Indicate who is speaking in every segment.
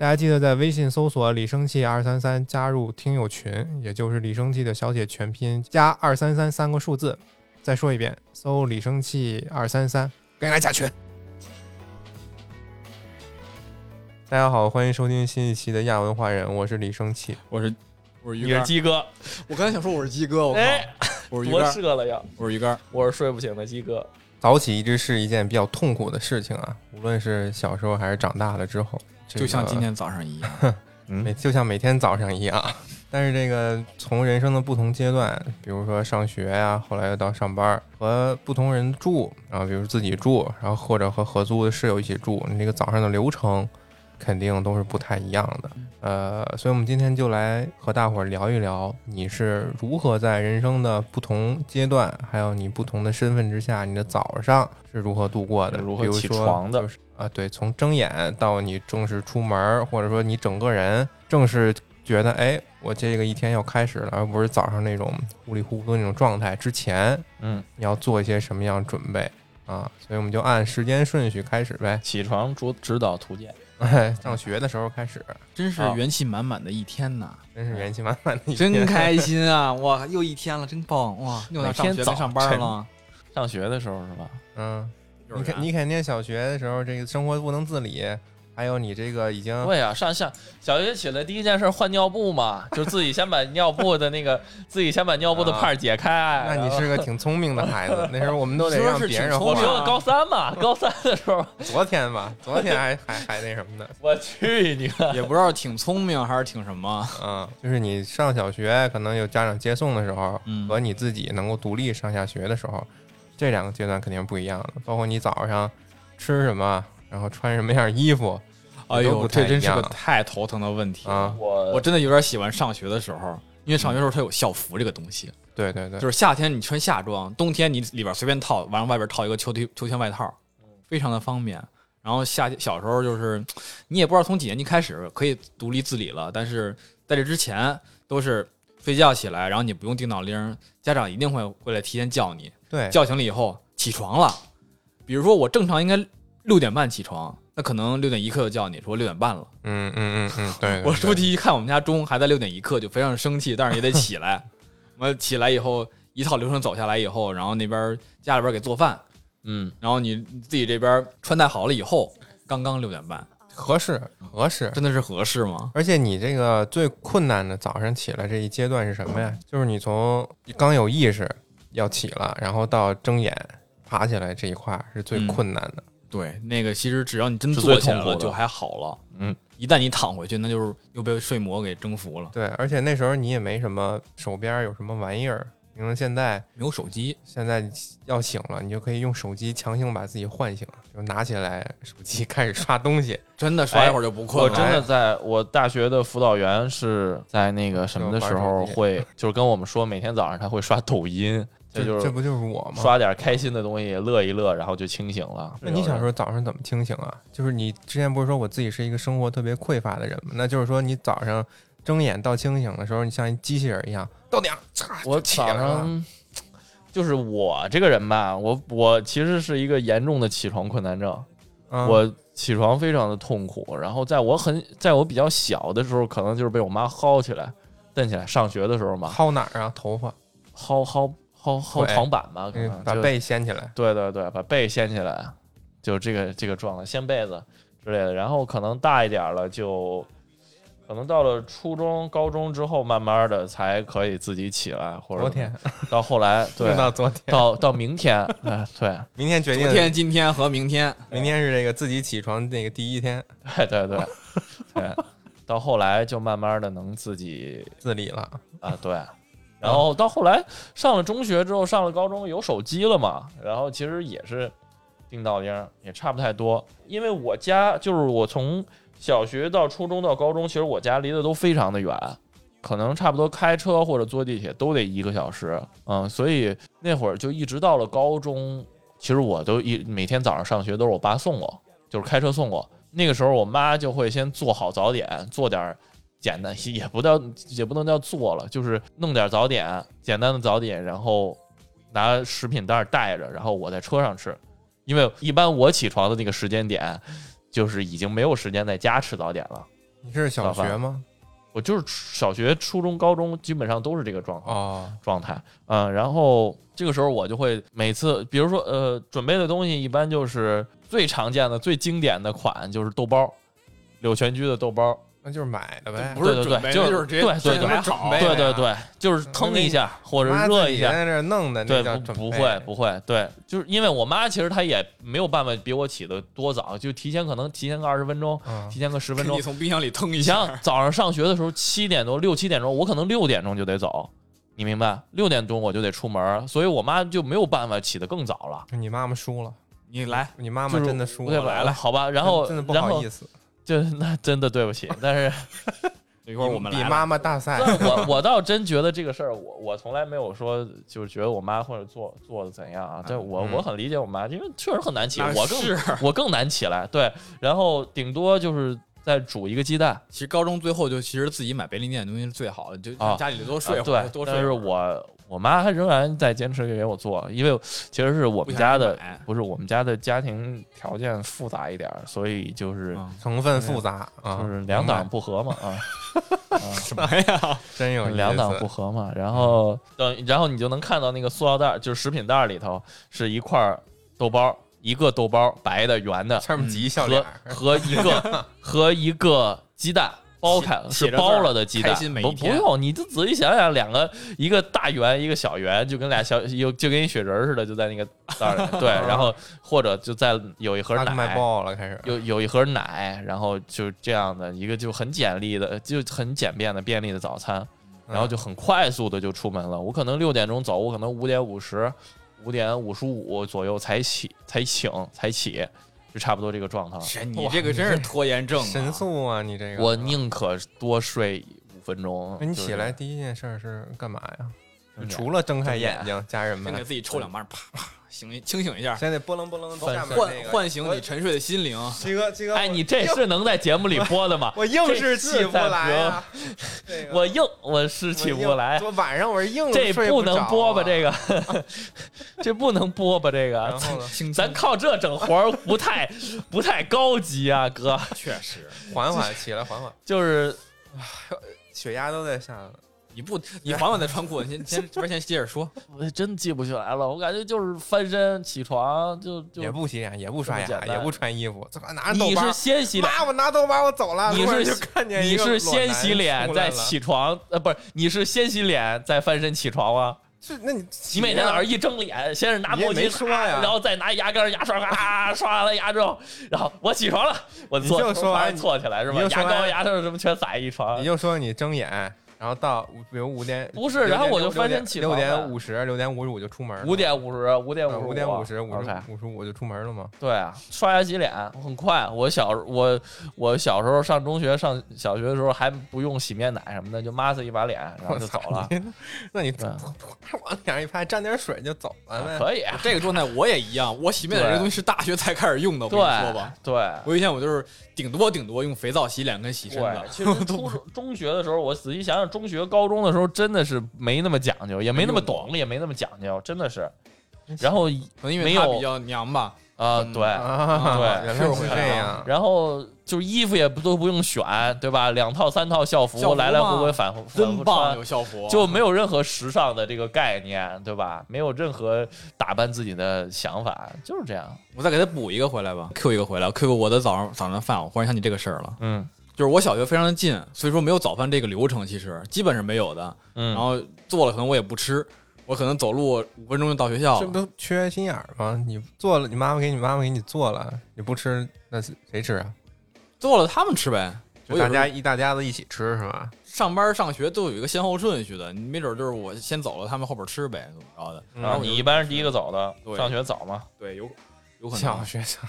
Speaker 1: 大家记得在微信搜索“李生气二三三”加入听友群，也就是李生气的小写全拼加二三三三个数字。再说一遍，搜“李生气二三三”，赶紧来加群。大家好，欢迎收听新一期的亚文化人，我是李生气。
Speaker 2: 我是我是鱼
Speaker 3: 你是鸡哥，
Speaker 2: 我刚才想说我是鸡哥，我靠，
Speaker 3: 哎，
Speaker 2: 我是鱼竿，
Speaker 3: 射了呀！
Speaker 2: 我是鱼竿，
Speaker 3: 我是睡不醒的鸡哥。
Speaker 1: 早起一直是一件比较痛苦的事情啊，无论是小时候还是长大了之后，这个
Speaker 2: 就像今天早上一样。
Speaker 1: 每就像每天早上一样。但是这个从人生的不同阶段，比如说上学呀、后来又到上班，和不同人住，然后比如自己住，然后或者和合租的室友一起住，你这个早上的流程肯定都是不太一样的。呃，所以我们今天就来和大伙儿聊一聊，你是如何在人生的不同阶段，还有你不同的身份之下，你的早上是如何度过的？
Speaker 3: 如何起
Speaker 1: 比如说
Speaker 3: 床的
Speaker 1: 就是啊，对，从睁眼到你正式出门儿，或者说你整个人正式觉得，哎，我这个一天要开始了，而不是早上那种糊里糊涂那种状态。之前
Speaker 3: 嗯，
Speaker 1: 你要做一些什么样准备啊？所以我们就按时间顺序开始呗。
Speaker 3: 起床主指导图鉴。
Speaker 1: 哎，上学的时候开始，
Speaker 2: 真是
Speaker 3: 啊
Speaker 2: 元气满满的一天呐，
Speaker 1: 真是元气满满的一天。
Speaker 2: 真开心啊！哇，又一天了，真棒哇！又到上
Speaker 3: 每天早
Speaker 2: 学该上班了。
Speaker 3: 上学的时候是吧？
Speaker 1: 嗯，你肯你肯定小学的时候这个生活不能自理，还有你这个已经
Speaker 3: 对啊、上下小学起来第一件事换尿布嘛，就自己先把尿布的那个，自己先把尿布的帕儿解开。
Speaker 1: 那你是个挺聪明的孩子。那时候我们都得让别人
Speaker 2: 挺聪明
Speaker 3: 我说
Speaker 1: 画。
Speaker 3: 的高三嘛，高三的时候，
Speaker 1: 昨天吧，昨天还还还那什么呢？
Speaker 3: 我去你！
Speaker 2: 也不知道挺聪明还是挺什么。
Speaker 1: 嗯，就是你上小学可能有家长接送的时候，
Speaker 2: 嗯
Speaker 1: 和你自己能够独立上下学的时候，这两个阶段肯定是不一样的。包括你早上吃什么，然后穿什么样衣服，
Speaker 2: 哎呦，这真是个太头疼的问题。
Speaker 1: 啊。
Speaker 3: 我
Speaker 2: 我真的有点喜欢上学的时候，因为上学的时候它有校服这个东西，
Speaker 1: 对对对，
Speaker 2: 就是夏天你穿夏装，冬天你里边随便套，完了外边套一个秋天秋天外套，非常的方便。然后夏小时候就是你也不知道从几年级开始可以独立自理了，但是在这之前都是睡觉起来，然后你不用定闹铃，家长一定会会来提前叫你，
Speaker 1: 对，
Speaker 2: 叫醒了以后起床了。比如说我正常应该六点半起床，那可能六点一刻就叫你说六点半了。
Speaker 1: 嗯嗯嗯嗯，对。对
Speaker 2: 我
Speaker 1: 出
Speaker 2: 去一看我们家钟还在六点一刻，就非常生气，但是也得起来。我起来以后，一套流程走下来以后，然后那边家里边给做饭，
Speaker 3: 嗯，
Speaker 2: 然后你自己这边穿戴好了以后，刚刚六点半，
Speaker 1: 合适合适。
Speaker 2: 真的是合适吗？
Speaker 1: 而且你这个最困难的早上起来这一阶段是什么呀？就是你从刚有意识要起了，然后到睁眼爬起来这一块儿是最
Speaker 2: 嗯
Speaker 1: 困难的。
Speaker 2: 对，那个其实只要你真
Speaker 3: 是
Speaker 2: 坐起来
Speaker 3: 最痛
Speaker 2: 了就还好了，
Speaker 3: 嗯，
Speaker 2: 一旦你躺回去，那就是又被睡魔给征服了。
Speaker 1: 对，而且那时候你也没什么手边有什么玩意儿，你说现在
Speaker 2: 没有手机，
Speaker 1: 现在要醒了，你就可以用手机强行把自己唤醒，就拿起来手机 开始刷东西。
Speaker 2: 真的刷一会儿就不困了。
Speaker 3: 我真的在我大学的辅导员是在那个什么的时候会，就是跟我们说每天早上他会刷抖音，这就是
Speaker 1: 这不就是我吗？
Speaker 3: 刷点开心的东西，乐一乐，然后就清醒了。
Speaker 1: 那你小时候早上怎么清醒啊？就是你之前不是说我自己是一个生活特别匮乏的人吗？那就是说你早上睁眼到清醒的时候，你像一机器人一样，到点儿，
Speaker 3: 我。早上就是我这个人吧，我我其实是一个严重的起床困难症，
Speaker 1: 嗯
Speaker 3: 我起床非常的痛苦。然后在我很在我比较小的时候，可能就是被我妈薅起来、蹬起来。上学的时候嘛，
Speaker 1: 薅哪儿啊？头发，
Speaker 3: 薅薅薅薅
Speaker 1: 腿
Speaker 3: 床板吧，可
Speaker 1: 能把
Speaker 3: 能就
Speaker 1: 背掀起来。
Speaker 3: 对对对，把被掀起来，就这个这个状态，掀被子之类的。然后可能大一点了，就可能到了初中、高中之后，慢慢的才可以自己起来，或者
Speaker 1: 昨天，
Speaker 3: 到后来，对，
Speaker 1: 到昨天，
Speaker 3: 到到明天，哎，对
Speaker 1: 明天决定
Speaker 2: 昨，天、今天和明天，
Speaker 1: 明天是这个自己起床那个第一天，
Speaker 3: 对对对对，到后来就慢慢的能自己
Speaker 1: 自理了。
Speaker 3: 啊，对。然后到后来上了中学之后，上了高中有手机了嘛，然后其实也是定到铃，也差不太多。因为我家就是我从小学到初中到高中，其实我家离得都非常的远，可能差不多开车或者坐地铁都得一个小时。嗯，所以那会儿就一直到了高中，其实我都一每天早上上学都是我爸送我，就是开车送我。那个时候我妈就会先做好早点，做点简单，也不叫也不能叫做了，就是弄点早点，简单的早点，然后拿食品袋带着，然后我在车上吃。因为一般我起床的那个时间点，就是已经没有时间在家吃早点了，
Speaker 1: 你是小学吗？
Speaker 3: 我就是小学、初中、高中基本上都是这个状况。
Speaker 1: 哦，
Speaker 3: 状态，嗯，然后这个时候我就会每次，比如说，呃，准备的东西一般就是最常见的、最经典的款就是豆包，柳泉居的豆包，
Speaker 1: 那就是买的呗。
Speaker 2: 不是
Speaker 3: 对对
Speaker 2: 准备，
Speaker 3: 对就是对对对
Speaker 2: 买好
Speaker 1: 对
Speaker 3: 对对对，就是腾一下或者热一下，
Speaker 1: 自己在那儿弄的，
Speaker 3: 对，不不会不会，对，就是因为我妈其实她也没有办法比我起的多早，就提前可能提前个二十分钟，
Speaker 1: 嗯
Speaker 3: 提前个十分钟
Speaker 2: 你。从冰箱里腾一下
Speaker 3: 想，早上上学的时候七点多六七点钟，我可能六点钟就得走，你明白？六点钟我就得出门，所以我妈就没有办法起得更早了。
Speaker 1: 你妈妈输了，
Speaker 2: 你来，
Speaker 1: 你妈妈真的输了，
Speaker 3: 来了？好吧，然后
Speaker 1: 真的不
Speaker 3: 然后
Speaker 1: 好意思，
Speaker 3: 就那真的对不起，但是
Speaker 2: 一会儿我们来
Speaker 1: 比妈妈大赛，
Speaker 3: 但我我倒真觉得这个事儿，我我从来没有说就是觉得我妈或者做做的怎样啊。但我
Speaker 1: 嗯
Speaker 3: 我很理解我妈，因为确实很难起，
Speaker 2: 那
Speaker 3: 我更我更难起来。对，然后顶多就是再煮一个鸡蛋
Speaker 2: 其实高中最后就其实自己买便利店的东西是最好的，就
Speaker 3: 啊
Speaker 2: 家里多睡
Speaker 3: 啊
Speaker 2: 会儿，多睡但是。
Speaker 3: 我我妈还仍然在坚持给我做，因为其实是我们家的
Speaker 2: 不
Speaker 3: 不是我们家的家庭条件复杂一点，所以就是
Speaker 2: 嗯
Speaker 1: 成分复杂啊，
Speaker 3: 就是两党不和嘛啊。啊
Speaker 2: 什么呀？
Speaker 1: 真有
Speaker 3: 两党不和嘛，然后等，然后你就能看到那个塑料袋，就是食品袋里头是一块儿豆包，一个豆包白的圆的，
Speaker 1: 上面挤一笑脸
Speaker 3: 和，和一个 和一个鸡蛋包开
Speaker 2: 了
Speaker 3: 是包了的鸡蛋不不用，你就仔细想想，两个一个大圆一个小圆，就跟俩小有就跟一雪人儿似的，就在那个袋里，对，然后或者就在有一盒
Speaker 1: 奶卖
Speaker 3: 奶。
Speaker 1: 爆了，开始
Speaker 3: 有有一盒奶，然后就这样的一个就很简历的，就很简便的便利的早餐，
Speaker 1: 嗯
Speaker 3: 然后就很快速的就出门了。我可能六点钟走，我可能五点五十、五点五十五左右才起、才醒、才起，就差不多这个状态。
Speaker 2: 是你这个真是拖延症啊，
Speaker 1: 神速啊，你这个
Speaker 3: 我宁可多睡五分钟。
Speaker 1: 那你
Speaker 3: 就是
Speaker 1: 起来第一件事是干嘛呀？除了睁开
Speaker 3: 眼
Speaker 1: 眼睛，家人们
Speaker 2: 先给自己抽两巴，啪啪醒清醒一下，
Speaker 1: 现在波棱波棱
Speaker 3: 翻
Speaker 1: 下面
Speaker 2: 唤
Speaker 1: 那个
Speaker 2: 唤醒你沉睡的心灵。
Speaker 1: 鸡哥鸡哥，
Speaker 3: 哎，你这是能在节目里播的吗？
Speaker 1: 我硬是起不来啊！这个
Speaker 3: 我硬，我是起不来。
Speaker 1: 我晚上我是硬
Speaker 3: 这
Speaker 1: 睡
Speaker 3: 不能播吧？
Speaker 1: 啊
Speaker 3: 这个，这不能播吧？这个，咱靠这整活儿不太不太高级啊，哥。
Speaker 2: 确实，
Speaker 1: 缓缓起来，缓缓，
Speaker 3: 就是
Speaker 1: 血压都在下了。
Speaker 2: 你不你缓缓再穿裤子，先先这边先接着说。
Speaker 3: 我真记不起来了，我感觉就是翻身起床就就
Speaker 1: 也不洗脸，也不刷牙，也不穿衣服，这拿着
Speaker 3: 你是，先洗脸，
Speaker 1: 妈，我拿豆包我走了，
Speaker 3: 你是
Speaker 1: 就看见
Speaker 3: 你是先洗脸再，起床，呃，不是，你是先洗脸再翻身起床吗？
Speaker 1: 是那你
Speaker 3: 你每天早上一睁脸，先是拿毛巾
Speaker 1: 刷呀
Speaker 3: 然后再拿牙膏、牙刷，咔刷完了牙之后，然后我起床了，我坐
Speaker 1: 你就说
Speaker 3: 从床上
Speaker 1: 你
Speaker 3: 坐起来是吧？牙膏、牙刷什么全撒一床
Speaker 1: 你，就说你睁眼，然后到比如五点，
Speaker 3: 不是然后我就翻身起
Speaker 1: 六
Speaker 3: 床了
Speaker 1: 点五十，六点五十五就出门了，
Speaker 3: 五点五十，五点
Speaker 1: 呃
Speaker 3: 五
Speaker 1: 五点五十，五十五十五就出门了吗？
Speaker 3: 对啊，刷牙洗脸很快。我小我我小时候上中学上小学的时候还不用洗面奶什么的，就抹子一把脸，然后就走了。
Speaker 1: 那你
Speaker 3: 对
Speaker 1: 往脸上一拍，沾点水就走了呗。
Speaker 3: 可以啊，
Speaker 2: 这个状态我也一样，我洗面奶这个东西是大学才开始用的，我跟你说吧。
Speaker 3: 对
Speaker 2: 我以前我就是顶多顶多用肥皂洗脸跟洗身
Speaker 3: 对
Speaker 2: 的，，
Speaker 3: 其实初中 中学的时候，我仔细想想，中学高中的时候真的是没那么讲究，也没那么懂，也没那么讲究，真的是。然后
Speaker 2: 可能因为
Speaker 3: 没有
Speaker 2: 比较娘吧。
Speaker 3: 啊，
Speaker 2: 嗯
Speaker 3: 对。
Speaker 1: 啊，
Speaker 3: 对
Speaker 1: 就是
Speaker 2: 是
Speaker 1: 这样。
Speaker 3: 然后就是衣服也不都不用选，对吧？两套三套校服
Speaker 2: 校服
Speaker 3: 来来回回反复反
Speaker 2: 真棒，
Speaker 3: 复穿
Speaker 2: 有，校服，
Speaker 3: 就没有任何时尚的这个概念，对吧？没有任何打扮自己的想法，就是这样。
Speaker 2: 我再给他补一个回来吧，Q 一个回来，Q 我的早上早上饭，我忽然想起这个事儿了。
Speaker 3: 嗯
Speaker 2: 就是我小学非常的近，所以说没有早饭这个流程，其实基本是没有的。
Speaker 3: 嗯，
Speaker 2: 然后做了可能我也不吃，我可能走路五分钟就到学校了。
Speaker 1: 这不都缺心眼儿吗？你做了，你妈妈给你妈妈给你做了，你不吃，那是谁吃啊？
Speaker 2: 做了他们吃呗。我
Speaker 1: 就大家一大家子一起吃是吧？
Speaker 2: 上班上学都有一个先后顺序的，你没准就是我先走了，他们后边吃呗，怎么着的？
Speaker 1: 嗯
Speaker 3: 然后你一般是第一个走的，上学早吗？
Speaker 2: 对，有有可能。
Speaker 1: 小学上，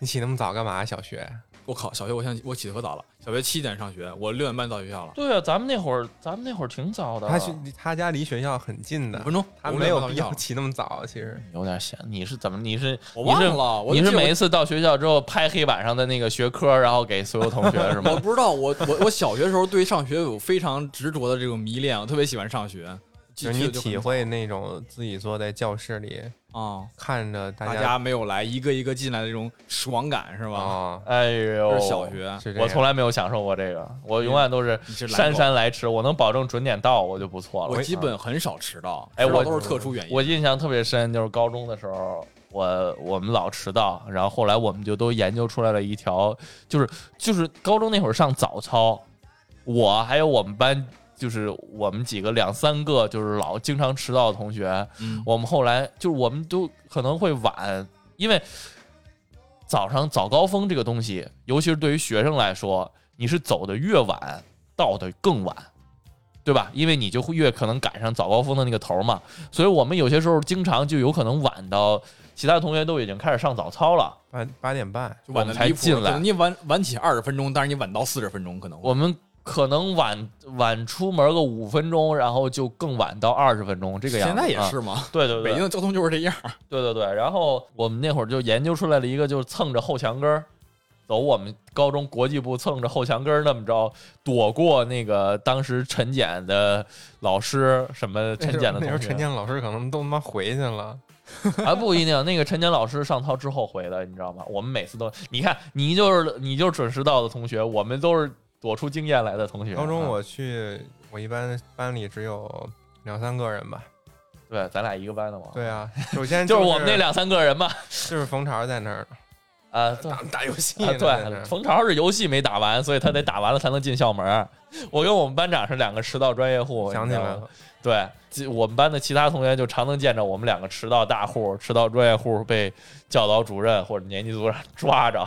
Speaker 1: 你起那么早干嘛？小学
Speaker 2: 我靠，小学我现我起的可早了，小学七点上学，我六点半到学校了，
Speaker 3: 对啊，咱们那会儿，咱们那会儿挺早的。
Speaker 1: 他去他家离学校很近的
Speaker 2: 五，分钟，
Speaker 1: 没有
Speaker 2: 6点半到学校了
Speaker 1: 必要起那么早。其实
Speaker 3: 有点闲。你是怎么？你是
Speaker 2: 我
Speaker 3: 你是
Speaker 2: 忘了，我
Speaker 3: 你是每一次到学校之后拍黑板上的那个学科，然后给所有同学是吗 我？
Speaker 2: 不知道，我我我小学的时候对上学有非常执着的这种迷恋，我特别喜欢上学。
Speaker 1: 就你体会那种自己坐在教室里
Speaker 2: 啊，
Speaker 1: 看着大
Speaker 2: 大家没有来，一个一个进来的那种爽感是吧？
Speaker 1: 啊，
Speaker 3: 哎呦，
Speaker 2: 这是小学，
Speaker 1: 是
Speaker 3: 我从来没有享受过这个，我永远都是姗姗来迟，我能保证准点到我就不错了。
Speaker 2: 我基本很少迟到，
Speaker 3: 哎我
Speaker 2: 都是特殊原因。
Speaker 3: 我印象特别深，就是高中的时候，我我们老迟到，然后后来我们就都研究出来了一条，就是就是高中那会儿上早操，我还有我们班。就是我们几个两三个就是老经常迟到的同学，
Speaker 2: 嗯，
Speaker 3: 我们后来就是我们都可能会晚，因为早上早高峰这个东西，尤其是对于学生来说，你是走的越晚，到的更晚，对吧？因为你就会越可能赶上早高峰的那个头嘛。所以我们有些时候经常就有可能晚到其他同学都已经开始上早操了，
Speaker 1: 八八点半，
Speaker 2: 就晚
Speaker 3: 才进来
Speaker 2: 可能你晚晚起二十分钟，但是你晚到四十分钟，可能
Speaker 3: 我们。可能晚晚出门个五分钟，然后就更晚到二十分钟这个样子。
Speaker 2: 现在也
Speaker 3: 啊
Speaker 2: 是吗？
Speaker 3: 对对对，
Speaker 2: 北京的交通就是这样。
Speaker 3: 对对对，然后我们那会儿就研究出来了一个，就是蹭着后墙根儿走。我们高中国际部蹭着后墙根儿那么着，躲过那个当时晨检的老师，什么晨检的同学。
Speaker 1: 那时候晨检老师可能都他妈回去了。
Speaker 3: 啊，不一定，那个晨检老师上操之后回的，你知道吗？我们每次都，你看你就是你就是准时到的同学，我们都是躲出经验来的同学。啊
Speaker 1: 高中我去，我一般班里只有两三个人吧。
Speaker 3: 对，咱俩一个班的嘛。
Speaker 1: 对啊，首先
Speaker 3: 就是我们那两三个人嘛。
Speaker 1: 就是冯朝在那儿
Speaker 3: 啊，
Speaker 1: 打打游戏
Speaker 3: 对，冯朝是游戏没打完，所以他得打完了才能进校门。我跟我们班长是两个迟到专业户，
Speaker 1: 想起来了，
Speaker 3: 对，我们班的其他同学就常能见着我们两个迟到大户、迟到专业户被教导主任或者年级组长抓着，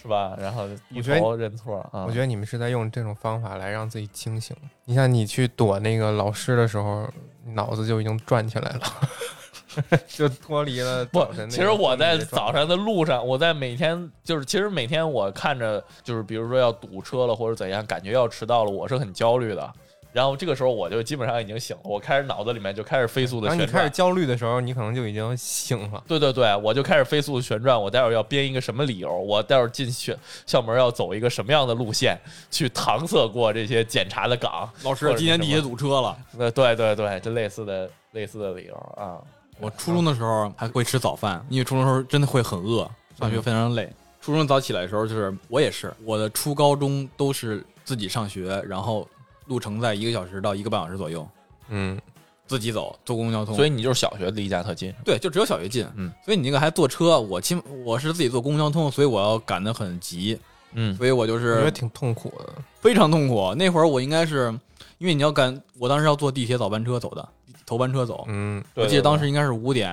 Speaker 3: 是吧？然后一
Speaker 1: 我觉得
Speaker 3: 头认错啊。
Speaker 1: 我觉得你们是在用这种方法来让自己清醒。你像你去躲那个老师的时候，脑子就已经转起来了，就脱离了
Speaker 3: 不其实我在早上的路上，我在每天就是，其实每天我看着就是，比如说要堵车了或者怎样，感觉要迟到了，我是很焦虑的。然后这个时候我就基本上已经醒了，我开始脑子里面就开始飞速的旋转。
Speaker 1: 你开始焦虑的时候，你可能就已经醒了。
Speaker 3: 对对对，我就开始飞速的旋转。我待会儿要编一个什么理由？我待会儿进学校门要走一个什么样的路线，去搪塞过这些检查的岗？
Speaker 2: 老师，今天地铁堵车了。
Speaker 3: 呃，对对对，这类似的类似的理由啊。
Speaker 2: 我初中的时候还会吃早饭，因为初中的时候真的会很饿，上学非常累。初中早起来的时候，就是我也是，我的初高中都是自己上学，然后路程在一个小时到一个半小时左右，
Speaker 1: 嗯，
Speaker 2: 自己走，坐公共交通。
Speaker 3: 所以你就是小学离家特近，
Speaker 2: 对，就只有小学近。
Speaker 3: 嗯，
Speaker 2: 所以你那个还坐车，我亲我是自己坐公共交通，所以我要赶得很急，
Speaker 3: 嗯
Speaker 2: 所以我就
Speaker 1: 我觉得
Speaker 2: 是
Speaker 1: 挺痛苦的。
Speaker 2: 非常痛苦。那会儿我应该是因为你要赶，我当时要坐地铁早班车走的，头班车走。
Speaker 1: 嗯，
Speaker 3: 对
Speaker 2: 我记得当时应该是五点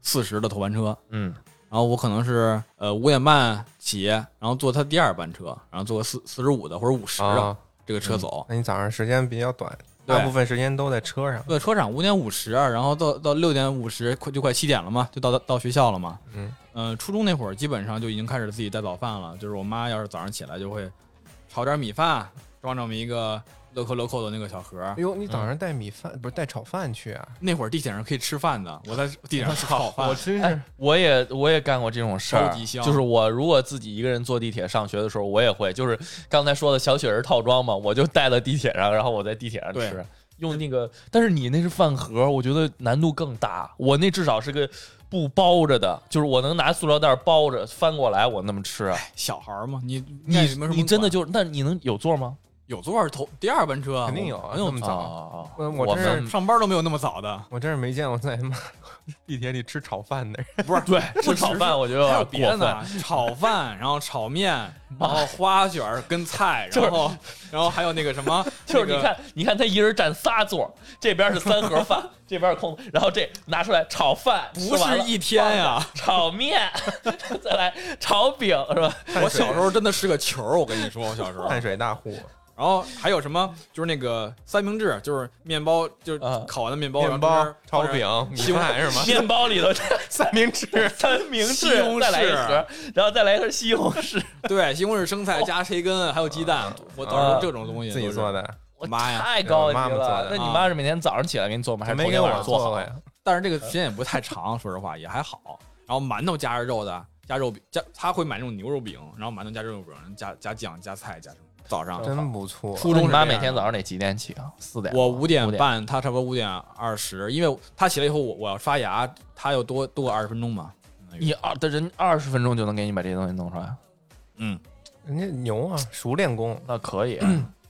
Speaker 2: 四十的头班车，
Speaker 3: 嗯
Speaker 2: 然后我可能是呃五点半起，然后坐他第二班车，然后坐个四四十五的或者五十的
Speaker 1: 啊，
Speaker 2: 这个车走。
Speaker 1: 那你早上时间比较短，大部分时间都在车上。
Speaker 2: 坐在车上五点五十，然后到到六点五十，快就快七点了嘛，就到到学校了嘛。
Speaker 1: 嗯，
Speaker 2: 呃，初中那会儿基本上就已经开始自己带早饭了，就是我妈要是早上起来就会炒点米饭，装这么一个乐扣乐扣的那个小盒
Speaker 1: 哎。呦，你早上带米饭不是带炒饭去啊？
Speaker 2: 那会儿地铁上可以吃饭的，我在地铁上吃炒饭
Speaker 1: 我。真是
Speaker 3: 哎，我也我也干过这种事儿
Speaker 2: 超级，香
Speaker 3: 就是我如果自己一个人坐地铁上学的时候，我也会，就是刚才说的小雪人套装嘛，我就带到地铁上，然后我在地铁上吃，用那个，但是你那是饭盒，我觉得难度更大，我那至少是个布包着的，就是我能拿塑料袋包着翻过来，我那么吃。
Speaker 2: 小孩儿嘛，你
Speaker 3: 你你真的就那你能有座吗？
Speaker 2: 有座儿头第二班车
Speaker 1: 肯定有那么早
Speaker 3: 啊
Speaker 1: 我
Speaker 3: 我
Speaker 1: 我真是
Speaker 3: 们
Speaker 2: 上班都没有那么早的。
Speaker 1: 我真是没见过在他妈 地铁里吃炒饭的人。
Speaker 2: 不是
Speaker 3: 对吃炒饭，我觉得
Speaker 2: 还有
Speaker 3: 有点过
Speaker 2: 别的呢
Speaker 3: 分。，
Speaker 2: 炒饭，然后炒面，然后花卷儿跟菜，
Speaker 3: 就是
Speaker 2: 然后然后还有那个什么，
Speaker 3: 就是你看，你看他一人占仨座，这边是三盒饭，这边是空，然后这拿出来炒饭，
Speaker 2: 不
Speaker 3: 吃完了
Speaker 2: 是一天呀！
Speaker 3: 炒面，再来炒饼是吧？
Speaker 2: 我小时候真的是个球儿，我跟你说，我小时候。
Speaker 1: 碳水大户，
Speaker 2: 然后还有什么？就是那个三明治，就是面包，就是
Speaker 3: 啊
Speaker 2: 烤完的面包，
Speaker 1: 面包、炒饼、米
Speaker 2: 西红
Speaker 1: 饭是吗？
Speaker 3: 面包里头
Speaker 1: 三明治，
Speaker 3: 三明治
Speaker 2: 西红，柿
Speaker 3: 再来一盒，然后再来一盒西红柿，
Speaker 2: 对，西红柿、生菜加培根，还有鸡蛋。我到时候这种东西
Speaker 1: 自己做
Speaker 2: 的。
Speaker 3: 我
Speaker 2: 妈呀
Speaker 3: 太高级
Speaker 1: 妈妈做
Speaker 3: 了。那你妈是每天早上起来给你做吗？还是每天
Speaker 1: 没给我
Speaker 3: 晚上做好？
Speaker 1: 呀。
Speaker 2: 但是这个时间也不太长，说实话也还好。然后馒头加着肉的，加肉饼，加他会买那种牛肉饼，然后馒头加肉饼，加加酱加菜加什么。早上。
Speaker 1: 真不错。
Speaker 2: 初中
Speaker 3: 你妈每天早上得几点起啊？四点。
Speaker 2: 我五点半，他差不多五点二十，因为他起来以后，我我要刷牙，他要多多二十分钟嘛。
Speaker 3: 你二的人二十分钟就能给你把这些东西弄出来，
Speaker 2: 嗯，
Speaker 1: 人家牛啊，熟练工。
Speaker 3: 那可以，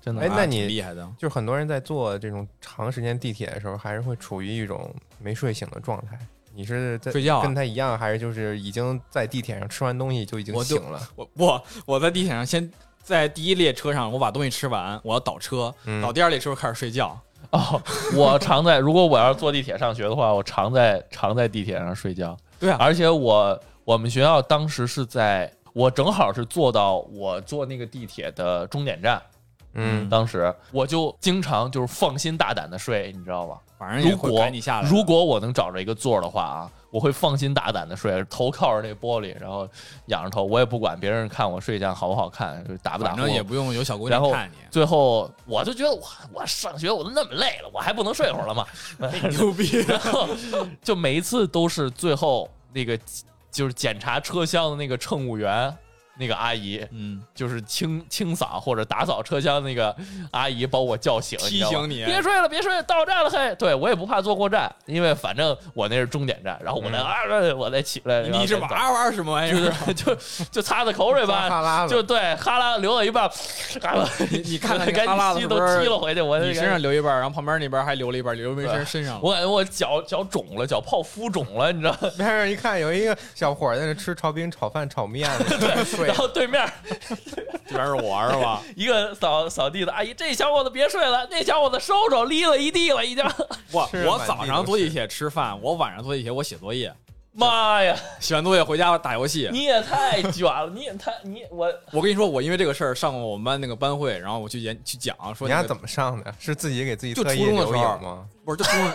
Speaker 3: 真的。
Speaker 1: 哎那你
Speaker 2: 厉害的。
Speaker 1: 就是很多人在坐这种长时间地铁的时候，还是会处于一种没睡醒的状态。你是在
Speaker 2: 睡觉啊
Speaker 1: 跟他一样，还是就是已经在地铁上吃完东西就已经醒了？
Speaker 2: 我不，我在地铁上先在第一列车上，我把东西吃完，我要倒车，
Speaker 1: 嗯
Speaker 2: 倒第二列车开始睡觉。
Speaker 3: 哦，我常在，如果我要是坐地铁上学的话，我常在常在地铁上睡觉。
Speaker 2: 对啊，
Speaker 3: 而且我我们学校当时是在我正好是坐到我坐那个地铁的终点站，
Speaker 1: 嗯，
Speaker 3: 当时我就经常就是放心大胆的睡，你知道吧？
Speaker 2: 反正也会
Speaker 3: 如果
Speaker 2: 赶你下来。
Speaker 3: 如果我能找着一个座儿的话啊，我会放心大胆的睡，头靠着那玻璃，然后仰着头，我也不管别人看我睡觉好不好看，就打不打呼
Speaker 2: 反正也不用有小姑
Speaker 3: 然后
Speaker 2: 娘看你，
Speaker 3: 最后我就觉得我我上学我都那么累了，我还不能睡会儿了吗？
Speaker 2: 牛逼。
Speaker 3: 然后就每一次都是最后那个就是检查车厢的那个乘务员那个阿姨，
Speaker 2: 嗯，
Speaker 3: 就是清清扫或者打扫车厢那个阿姨把我叫醒，
Speaker 2: 提醒你
Speaker 3: 别睡了，别睡了，到站了嘿。对我也不怕坐过站，因为反正我那是终点站，然后我再
Speaker 1: 嗯
Speaker 3: 啊，我再起来，
Speaker 2: 你是玩玩什么玩意
Speaker 3: 就
Speaker 2: 儿？
Speaker 3: 是 就就擦擦口水吧，
Speaker 1: 哈拉
Speaker 3: 就对，哈拉流了一半，嘎了，
Speaker 2: 你你看看那
Speaker 3: 赶
Speaker 2: 个哈拉
Speaker 3: 紧吸都
Speaker 2: 子是不是
Speaker 3: 踢了回去，我
Speaker 2: 你身上流一半，然后旁边那边还流了一半，流没身身上了。
Speaker 3: 我感觉我脚脚肿了，脚泡浮肿了，你知道吗？
Speaker 1: 边上一看有一个小伙在那吃炒饼、炒饭、炒面呢，睡
Speaker 3: 然后对面
Speaker 2: 这边是我是吧？
Speaker 3: 一个扫扫地的阿姨，这小伙子别睡了，那小伙子收手，立了一地了，已经。
Speaker 2: 我我早上坐地铁吃饭，我晚上坐地铁我写作业，
Speaker 3: 妈呀，
Speaker 2: 写完作业回家打游戏。
Speaker 3: 你也太卷了，你也太你我
Speaker 2: 我跟你说，我因为这个事儿上过我们班那个班会，然后我去演去讲说那个
Speaker 1: 你丫怎么上的？是自己给自己
Speaker 2: 就
Speaker 1: 特意留
Speaker 2: 初中的时候
Speaker 1: 影吗？
Speaker 2: 不是就初中，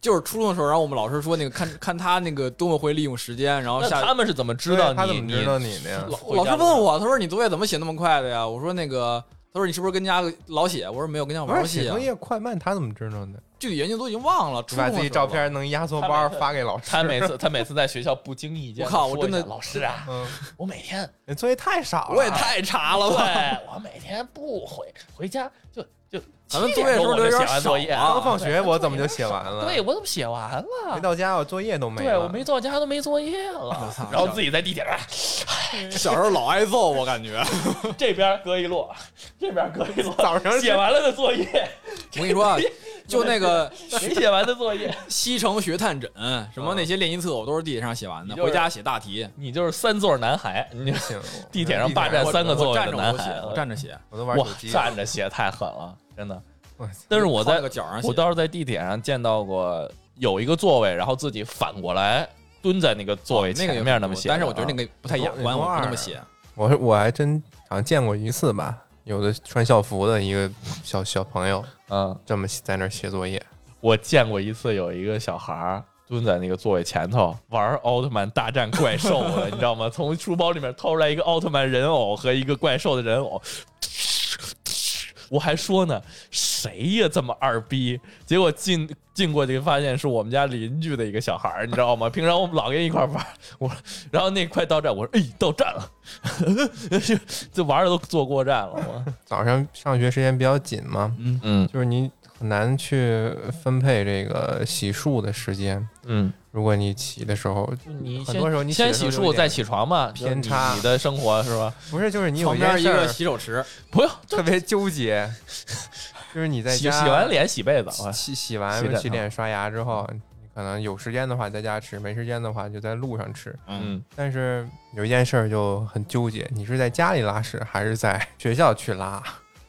Speaker 2: 就是初中的时候，然后我们老师说那个看看他那个多么会利用时间，然后下
Speaker 3: 他们是怎么知道
Speaker 1: 你他怎
Speaker 3: 你
Speaker 1: 么知道
Speaker 3: 你
Speaker 1: 你的呀？
Speaker 2: 老老师问我，他说你作业怎么写那么快的呀？我说那个，他说你是不是跟家老写？我说没有，跟家玩游戏啊
Speaker 1: 是写作。业快慢，他怎么知道呢？
Speaker 2: 具体原因都已经忘了，
Speaker 1: 把自己照片能压缩包发给老师。
Speaker 3: 他每次他每次在学校不经意间，
Speaker 2: 我靠我真的
Speaker 3: 老师啊，
Speaker 1: 嗯，
Speaker 3: 我每天
Speaker 1: 你作业太少了。
Speaker 2: 我也太差了吧。
Speaker 3: 对我每天不回回家就就
Speaker 2: 咱们作业是不是
Speaker 3: 钟我就写完作业
Speaker 2: 啊
Speaker 1: 刚放学我怎么就写完了？
Speaker 3: 对，我怎么写完了
Speaker 1: 没
Speaker 3: 了？
Speaker 1: 到家我作业都没了。
Speaker 3: 对我没到家都没作业了
Speaker 2: 我操，
Speaker 3: 然后自己在地铁上
Speaker 2: 小时候老挨揍，我感觉。
Speaker 3: 这边搁一摞，这边搁一摞，
Speaker 1: 早上
Speaker 3: 写完了的作业，
Speaker 2: 我跟你说啊，就那个
Speaker 3: 没写完的作业，
Speaker 2: 西城学探诊，什么那些练习册，我都是地铁上写完的，回家写大题。
Speaker 3: 你就是三座男孩，你
Speaker 1: 不行，
Speaker 3: 地铁上霸占三个座位
Speaker 2: 站着我
Speaker 3: 的男孩
Speaker 2: 都写，我站着写，
Speaker 1: 我都玩手机。
Speaker 3: 站着写太狠了，真的。
Speaker 1: 我
Speaker 3: 但是我在
Speaker 2: 个角上写
Speaker 3: 我倒是在地铁上见到过有一个座位，然后自己反过来蹲在那个座位
Speaker 2: 哦那个
Speaker 3: 前面那么写
Speaker 2: 但是我觉得那个不太雅观，我不那么写。
Speaker 1: 我我还真好像见过一次吧，有的穿校服的一个小小朋友
Speaker 3: 嗯，
Speaker 1: 这么在那儿写作业，
Speaker 3: 我见过一次有一个小孩儿蹲在那个座位前头玩奥特曼大战怪兽的，你知道吗？从书包里面掏出来一个奥特曼人偶和一个怪兽的人偶。我还说呢，谁呀这么二逼？结果进进过去发现是我们家邻居的一个小孩儿，你知道吗？平常我们老跟一块玩儿，我然后那快到站，我说哎到站了，这玩的都坐过站了，我
Speaker 1: 早上上学时间比较紧嘛，
Speaker 2: 嗯，
Speaker 3: 嗯
Speaker 1: 就是你很难去分配这个洗漱的时间。
Speaker 3: 嗯，
Speaker 1: 如果你起的时候，
Speaker 3: 你
Speaker 1: 很多时候你
Speaker 3: 先洗漱再起床嘛，
Speaker 1: 偏差
Speaker 3: 你你的生活是吧？
Speaker 1: 不是就是你有
Speaker 2: 旁边一个洗手池，
Speaker 3: 不用，
Speaker 1: 特别纠结，就是你在
Speaker 3: 洗
Speaker 1: 家
Speaker 3: 洗完脸洗被子啊，
Speaker 1: 洗洗完
Speaker 3: 洗脸
Speaker 1: 洗脸刷牙之后，你可能有时间的话在家吃，没时间的话就在路上吃。
Speaker 3: 嗯，
Speaker 1: 但是有一件事儿就很纠结，你是在家里拉屎还是在学校去拉？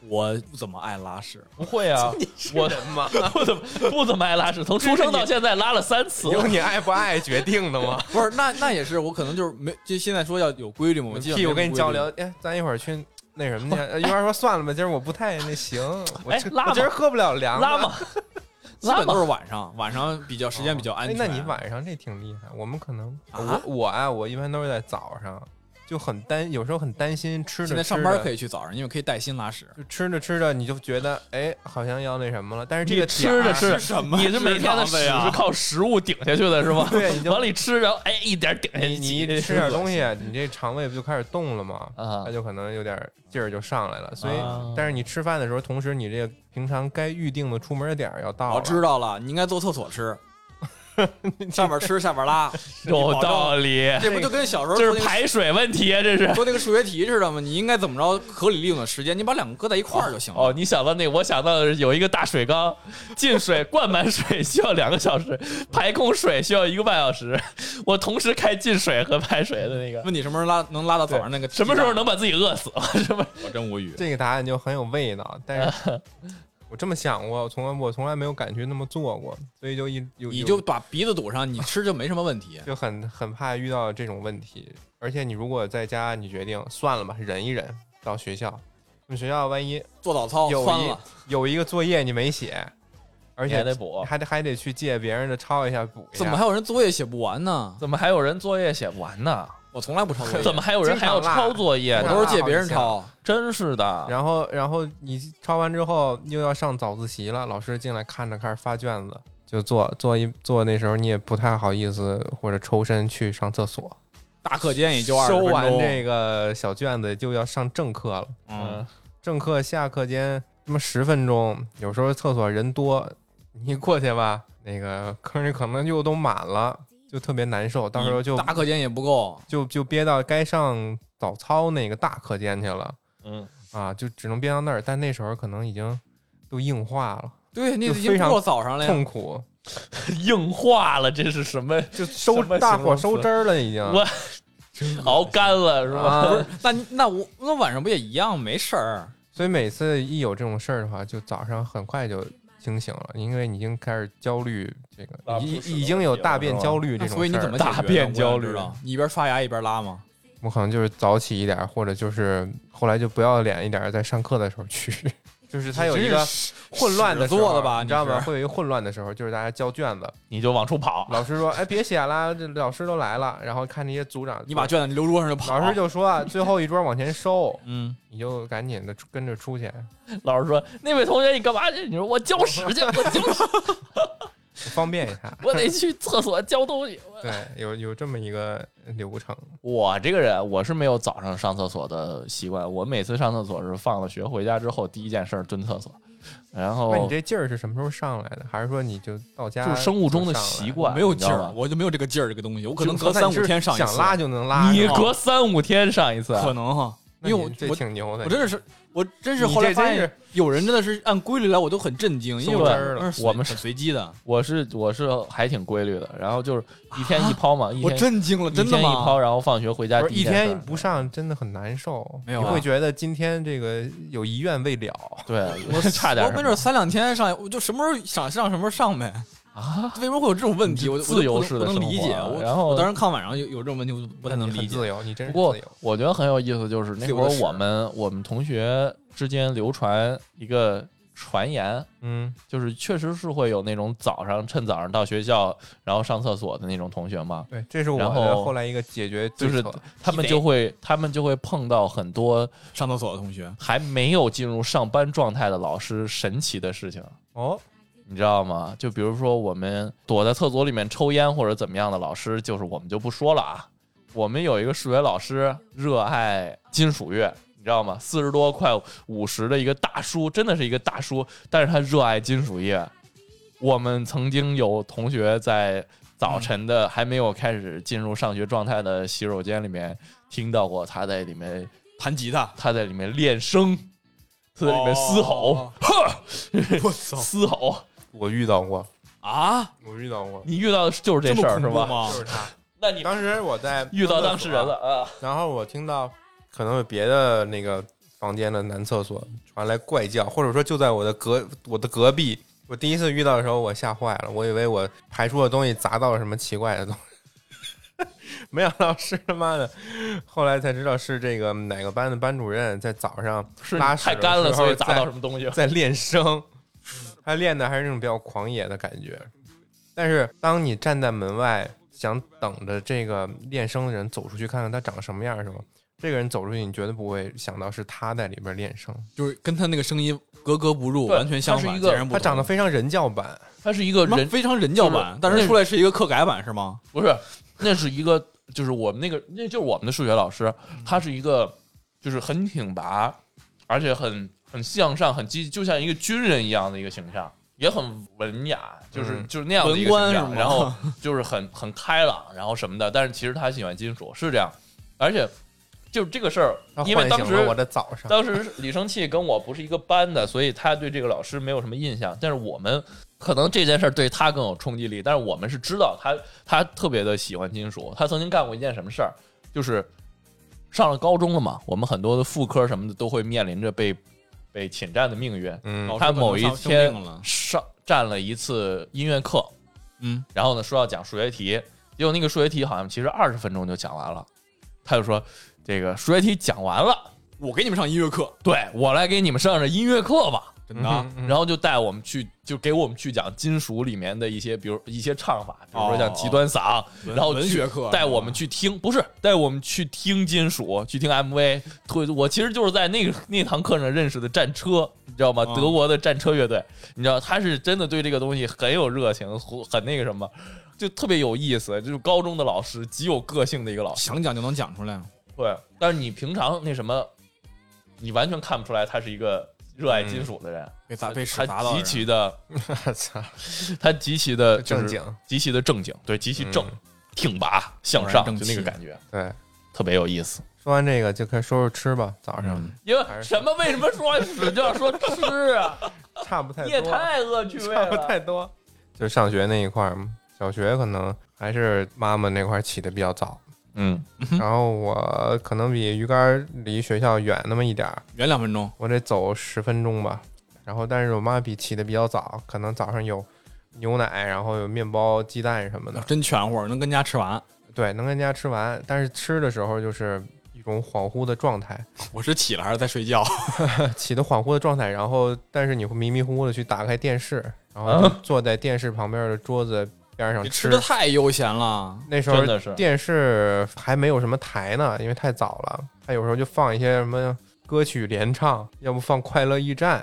Speaker 2: 我不怎么爱拉屎，
Speaker 3: 不会啊，我
Speaker 1: 的妈？
Speaker 3: 不怎么不怎么爱拉屎，从出生到现在拉了三次了。
Speaker 1: 由你爱不爱决定的吗？
Speaker 2: 不是那那也是我可能就是没就现在说要有规律嘛，我
Speaker 1: 屁，我跟你交流，哎，咱一会儿去那什么去？呃一会儿说算了吧，今儿我不太那行，我
Speaker 3: 拉
Speaker 1: 今儿喝不了凉的
Speaker 3: 拉嘛，
Speaker 2: 基本都是晚上，晚上比较时间比较安全。
Speaker 1: 哎那你晚上这挺厉害，我们可能
Speaker 2: 啊
Speaker 1: 我我啊，我一般都是在早上，就很担，有时候很担心吃
Speaker 2: 现
Speaker 1: 着吃着
Speaker 2: 在上班可以去早上，因为可以带薪拉屎。
Speaker 1: 就吃着吃着你就觉得哎，好像要那什么了，但是这个
Speaker 3: 吃着吃着
Speaker 2: 什么
Speaker 3: 你是每天的屎是靠食物顶下去的是吗？
Speaker 1: 对你就
Speaker 3: 往里吃，然后哎一点顶下去，
Speaker 1: 你吃点东西，你这肠胃不就开始动了吗？
Speaker 3: 啊
Speaker 1: 它就可能有点劲儿就上来了。所以
Speaker 3: 啊，
Speaker 1: 但是你吃饭的时候，同时你这个平常该预定的出门点儿要到了我。
Speaker 2: 知道了，你应该坐厕所吃，上边吃下边拉，
Speaker 3: 有道理，
Speaker 2: 这不就跟小时候
Speaker 3: 这是排水问题啊，这是。
Speaker 2: 做那个数学题似的吗？你应该怎么着合理利用的时间？你把两个搁在一块儿就行了。
Speaker 3: 哦，你想到那个，我想到的是有一个大水缸，进水灌满水需要两个小时，排空水需要一个半小时。我同时开进水和排水的那个，
Speaker 2: 问你什么时候拉能拉到早上那个？
Speaker 3: 什么时候能？把自己饿死？什么？
Speaker 2: 我真无语。
Speaker 1: 这个答案就很有味道，但是 我这么想过，我从来我从来没有感觉那么做过，所以就一有有
Speaker 2: 你就把鼻子堵上，你吃就没什么问题。
Speaker 1: 就很很怕遇到这种问题。而且你如果在家，你决定算了吧，忍一忍，到学校，你学校万一
Speaker 2: 做早操
Speaker 1: 有一有一个作业你没写，而且
Speaker 3: 还得补
Speaker 1: 还得还得去借别人的抄一下补一下，
Speaker 2: 怎么还有人作业写不完呢？
Speaker 3: 怎么还有人作业写不完呢？
Speaker 2: 我从来不抄作业，
Speaker 3: 怎么还有人还要抄作业
Speaker 2: 我？都是借别人抄。
Speaker 3: 真是的，
Speaker 1: 然后，然后你抄完之后又要上早自习了，老师进来看着开始发卷子，就做做一做。那时候你也不太好意思或者抽身去上厕所。
Speaker 2: 大课间也就二十
Speaker 1: 收
Speaker 2: 分钟。
Speaker 1: 完这个小卷子就要上正课了，
Speaker 2: 嗯，
Speaker 1: 正课下课间这么十分钟，有时候厕所人多，你过去吧，那个坑里可能就都满了，就特别难受。到时候就
Speaker 2: 大课间也不够，
Speaker 1: 就就憋到该上早操那个大课间去了
Speaker 3: 嗯，
Speaker 1: 啊，就只能憋到那儿。但那时候可能已经都硬化了，
Speaker 2: 对，你
Speaker 1: 就非常
Speaker 2: 已经过早上了。
Speaker 1: 痛苦，
Speaker 3: 硬化了，这是什么？
Speaker 1: 就收大伙收汁儿了，已经。
Speaker 3: 我熬 干了是吧？
Speaker 1: 啊
Speaker 2: 不 是，那那我那晚上不也一样没事儿？
Speaker 1: 所以每次一有这种事儿的话，就早上很快就清醒了，因为你已经开始焦虑这个，已已经有大便焦虑这种事儿
Speaker 2: 所以你怎么。
Speaker 3: 大便焦虑
Speaker 2: 我想知道你一边刷牙一边拉吗？
Speaker 1: 我可能就是早起一点儿，或者就是后来就不要脸一点儿，在上课的时候去。就是他有一个混乱的时候
Speaker 2: 做的吧
Speaker 1: 你知道吗？会有一个混乱的时候，就是大家交卷子，
Speaker 3: 你就往出跑，
Speaker 1: 老师说：“哎，别写了，这老师都来了。”然后看那些组长，
Speaker 2: 你把卷子留桌上就跑。
Speaker 1: 老师就说啊，最后一桌往前收，
Speaker 2: 嗯，
Speaker 1: 你就赶紧的跟着出去，
Speaker 3: 老师说：“那位同学，你干嘛去？”你说：“我交屎去，我交屎
Speaker 1: 方便一下。
Speaker 3: 我得去厕所交东西。
Speaker 1: 对，有有这么一个流程。”
Speaker 3: 我这个人，我是没有早上上厕所的习惯。我每次上厕所是放了学回家之后，第一件事儿蹲厕所，然
Speaker 1: 那
Speaker 3: 后
Speaker 1: 你这劲儿是什么时候上来的？还是说你就到家
Speaker 3: 就是生物钟的习惯，
Speaker 2: 没有劲儿我就没有这个劲儿这个东西，我可能隔三五天上一次，
Speaker 1: 想拉就能拉。
Speaker 3: 你隔三五天上一次，
Speaker 2: 可能哈，因为我我
Speaker 1: 挺牛的。
Speaker 2: 我真的是我真是后来发现有人真的是按规律来，我都很震惊，因为我
Speaker 3: 们是
Speaker 2: 随机的，
Speaker 3: 我是我是还挺规律的，然后就是一天一抛嘛，一
Speaker 2: 我
Speaker 3: 天
Speaker 2: 震惊了，
Speaker 3: 一
Speaker 2: 真的吗？
Speaker 3: 天一抛，然后放学回家
Speaker 1: 一天不上真的很难受，
Speaker 2: 没有啊
Speaker 1: 你会觉得今天这个有遗愿未了。
Speaker 3: 对，我差点
Speaker 2: 我没准三两天上，我就什么时候想上什么时候上呗。
Speaker 3: 啊，
Speaker 2: 为什么会有这种问题？我我
Speaker 3: 自由式的生活
Speaker 2: 能理解。我
Speaker 3: 然后
Speaker 2: 我当时看晚上有有这种问题，我不太能理解。
Speaker 1: 很自由，你真是
Speaker 3: 不过
Speaker 1: 自由。
Speaker 3: 我觉得很有意思，就是那会儿我们我们同学之间流传一个传言，
Speaker 1: 嗯，
Speaker 3: 就是确实是会有那种早上趁早上到学校然后上厕所的那种同学嘛，
Speaker 1: 对，这是我
Speaker 3: 后
Speaker 1: 来一个解决
Speaker 3: 就是他们就会他们就会碰到很多
Speaker 2: 上厕所的同学，
Speaker 3: 还没有进入上班状态的老师神奇的事情。
Speaker 1: 哦，
Speaker 3: 你知道吗？就比如说我们躲在厕所里面抽烟或者怎么样的老师，就是我们就不说了啊。我们有一个数学老师热爱金属乐，你知道吗？四十多快五十的一个大叔，真的是一个大叔，但是他热爱金属乐。我们曾经有同学在早晨的还没有开始进入上学状态的洗手间里面听到过他在里面
Speaker 2: 弹吉他，
Speaker 3: 他在里面练声，他在里面嘶吼，
Speaker 2: 哦我操
Speaker 3: 嘶吼。
Speaker 1: 我遇到过，
Speaker 2: 啊！
Speaker 1: 我遇到过，
Speaker 3: 你遇到的就是这
Speaker 2: 这么
Speaker 3: 事儿是吧？
Speaker 2: 吗
Speaker 1: 就是他。
Speaker 3: 那你
Speaker 1: 当时我在
Speaker 3: 遇到当事人了，啊？
Speaker 1: 然后我听到可能有别的那个房间的男厕所传来怪叫，或者说就在我的隔我的隔壁。我第一次遇到的时候，我吓坏了，我以为我排出的东西砸到了什么奇怪的东西，没想到是他妈的。后来才知道是这个哪个班的班主任在早上
Speaker 3: 是
Speaker 1: 拉屎的
Speaker 3: 太干了，
Speaker 1: 时候
Speaker 3: 所以砸
Speaker 1: 在
Speaker 3: 到什么东西了？
Speaker 1: 在练声，他练的还是那种比较狂野的感觉。但是当你站在门外，想等着这个练声的人走出去看看他长什么样，是吗？这个人走出去，你绝对不会想到是他在里边练声。
Speaker 2: 就是跟他那个声音格格不入，完全相反，
Speaker 3: 他是一个
Speaker 2: 截然不同。
Speaker 1: 他长得非常人教版，
Speaker 3: 他是一个人，
Speaker 2: 非常人教版，但是出来是一个课改版是吗？
Speaker 3: 不是，那是一个，就是我们那个，那就是我们的数学老师，他是一个，就是很挺拔，而且很很向上，很积极，就像一个军人一样的一个形象，也很文雅，就是、
Speaker 1: 嗯
Speaker 3: 就是那样的一个形象，然后就是很很开朗，然后什么的，但是其实他喜欢金属，是这样，而且就这个事儿，因为当时
Speaker 1: 我的早上。
Speaker 3: 当时李生气跟我不是一个班的，所以他对这个老师没有什么印象。但是我们可能这件事儿对他更有冲击力，但是我们是知道他他特别的喜欢金属。他曾经干过一件什么事儿，就是上了高中了嘛，我们很多的副科什么的都会面临着被被侵占的命运。
Speaker 1: 嗯
Speaker 3: 他某一天上占了一次音乐课，
Speaker 2: 嗯，
Speaker 3: 然后呢说要讲数学题，结果那个数学题好像其实二十分钟就讲完了，他就说这个数学题讲完了。
Speaker 2: 我给你们上音乐课，
Speaker 3: 对我来给你们上上音乐课吧。
Speaker 1: 嗯嗯
Speaker 3: 然后就带我们去，就给我们去讲金属里面的一些，比如一些唱法，比如说像极端嗓，
Speaker 2: 文
Speaker 3: 然后去
Speaker 2: 文学课
Speaker 3: 带我们去听，不是带我们去听金属，去听 MV。推我其实就是在那个那堂课上认识的战车，你知道吗？
Speaker 2: 哦
Speaker 3: 德国的战车乐队，你知道他是真的对这个东西很有热情，很那个什么，就特别有意思。就是高中的老师，极有个性的一个老师。
Speaker 2: 想讲就能讲出来。
Speaker 3: 对，但是你平常那什么，你完全看不出来他是一个热爱金属的人。
Speaker 2: 被砸被砸到极
Speaker 3: 其的，
Speaker 1: 我操，
Speaker 3: 他极其的
Speaker 1: 正经，
Speaker 3: 极其的正经，对，极其正、
Speaker 1: 嗯
Speaker 3: 挺拔向上，就那个感觉
Speaker 1: 对。
Speaker 3: 特别有意思。
Speaker 1: 说完这个就开始说说吃吧，早上、
Speaker 2: 嗯
Speaker 3: 因为什么？为什么说完屎就要说吃啊？
Speaker 1: 差不太
Speaker 3: 你也
Speaker 1: 多，
Speaker 3: 太恶趣味
Speaker 1: 差不
Speaker 3: 了。
Speaker 1: 太多。就是上学那一块儿嘛，小学可能还是妈妈那块儿起的比较早，
Speaker 3: 嗯，
Speaker 1: 然后我可能比鱼竿离学校远那么一点儿，
Speaker 2: 远两分钟，
Speaker 1: 我得走十分钟吧。然后，但是我妈比起的比较早，可能早上有牛奶，然后有面包、鸡蛋什么的，
Speaker 2: 真全乎，能跟家吃完。
Speaker 1: 对，能跟家吃完。但是吃的时候就是一种恍惚的状态，
Speaker 2: 我是起了还是在睡觉？
Speaker 1: 起的恍惚的状态。然后，但是你会迷迷糊糊的去打开电视，然后坐在电视旁边的桌子边上吃
Speaker 2: 吃的太悠闲了。
Speaker 1: 那时候电视还没有什么台呢，因为太早了。他有时候就放一些什么歌曲联唱，要不放《快乐驿站》，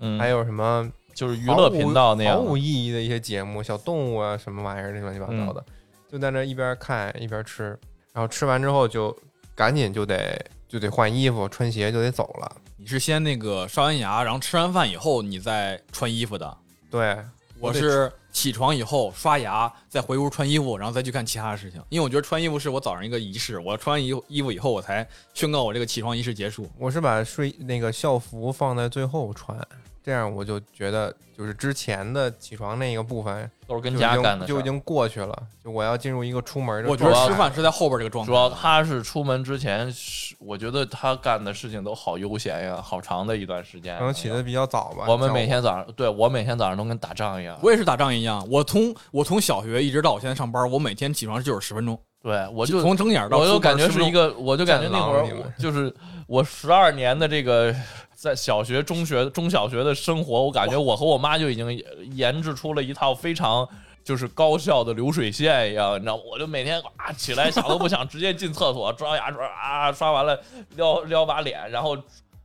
Speaker 3: 嗯，
Speaker 1: 还有什么
Speaker 3: 就是娱乐频道那样
Speaker 1: 毫无意义的一些节目，小动物啊什么玩意儿，那乱七八糟的，
Speaker 3: 嗯
Speaker 1: 就在那一边看一边吃，然后吃完之后就赶紧就得就得换衣服、穿鞋就得走了。
Speaker 2: 你是先那个刷完牙，然后吃完饭以后你再穿衣服的。
Speaker 1: 对，
Speaker 2: 我是起床以后刷牙，再回屋穿衣服，然后再去看其他的事情。因为我觉得穿衣服是我早上一个仪式，我穿完衣衣服以后，我才宣告我这个起床仪式结束。
Speaker 1: 我是把睡那个校服放在最后穿，这样我就觉得就是之前的起床那个部分
Speaker 3: 都是跟家干的
Speaker 1: 就已经过去了，就我要进入一个出门的
Speaker 2: 我觉。得吃饭是在后边这个状态。
Speaker 3: 主要他是出门之前，是我觉得他干的事情都好悠闲呀，好长的一段时间。
Speaker 1: 可能起的比较早吧。
Speaker 3: 我们每天早上，对我每天早上都跟打仗一样。
Speaker 2: 我也是打仗一样，我从我从小学一直到我现在上班，我每天起床就是十分钟，
Speaker 3: 对，我就
Speaker 2: 从睁眼到
Speaker 3: 我就
Speaker 2: 出门10分钟
Speaker 3: 感觉是一个，我就感觉那会儿就是我十二年的这个在小学、中学、中小学的生活，我感觉我和我妈就已经研制出了一套非常就是高效的流水线一样，你知道，我就每天啊起来想都不想，直接进厕所刷牙刷啊，刷完了撩撩把脸，然后。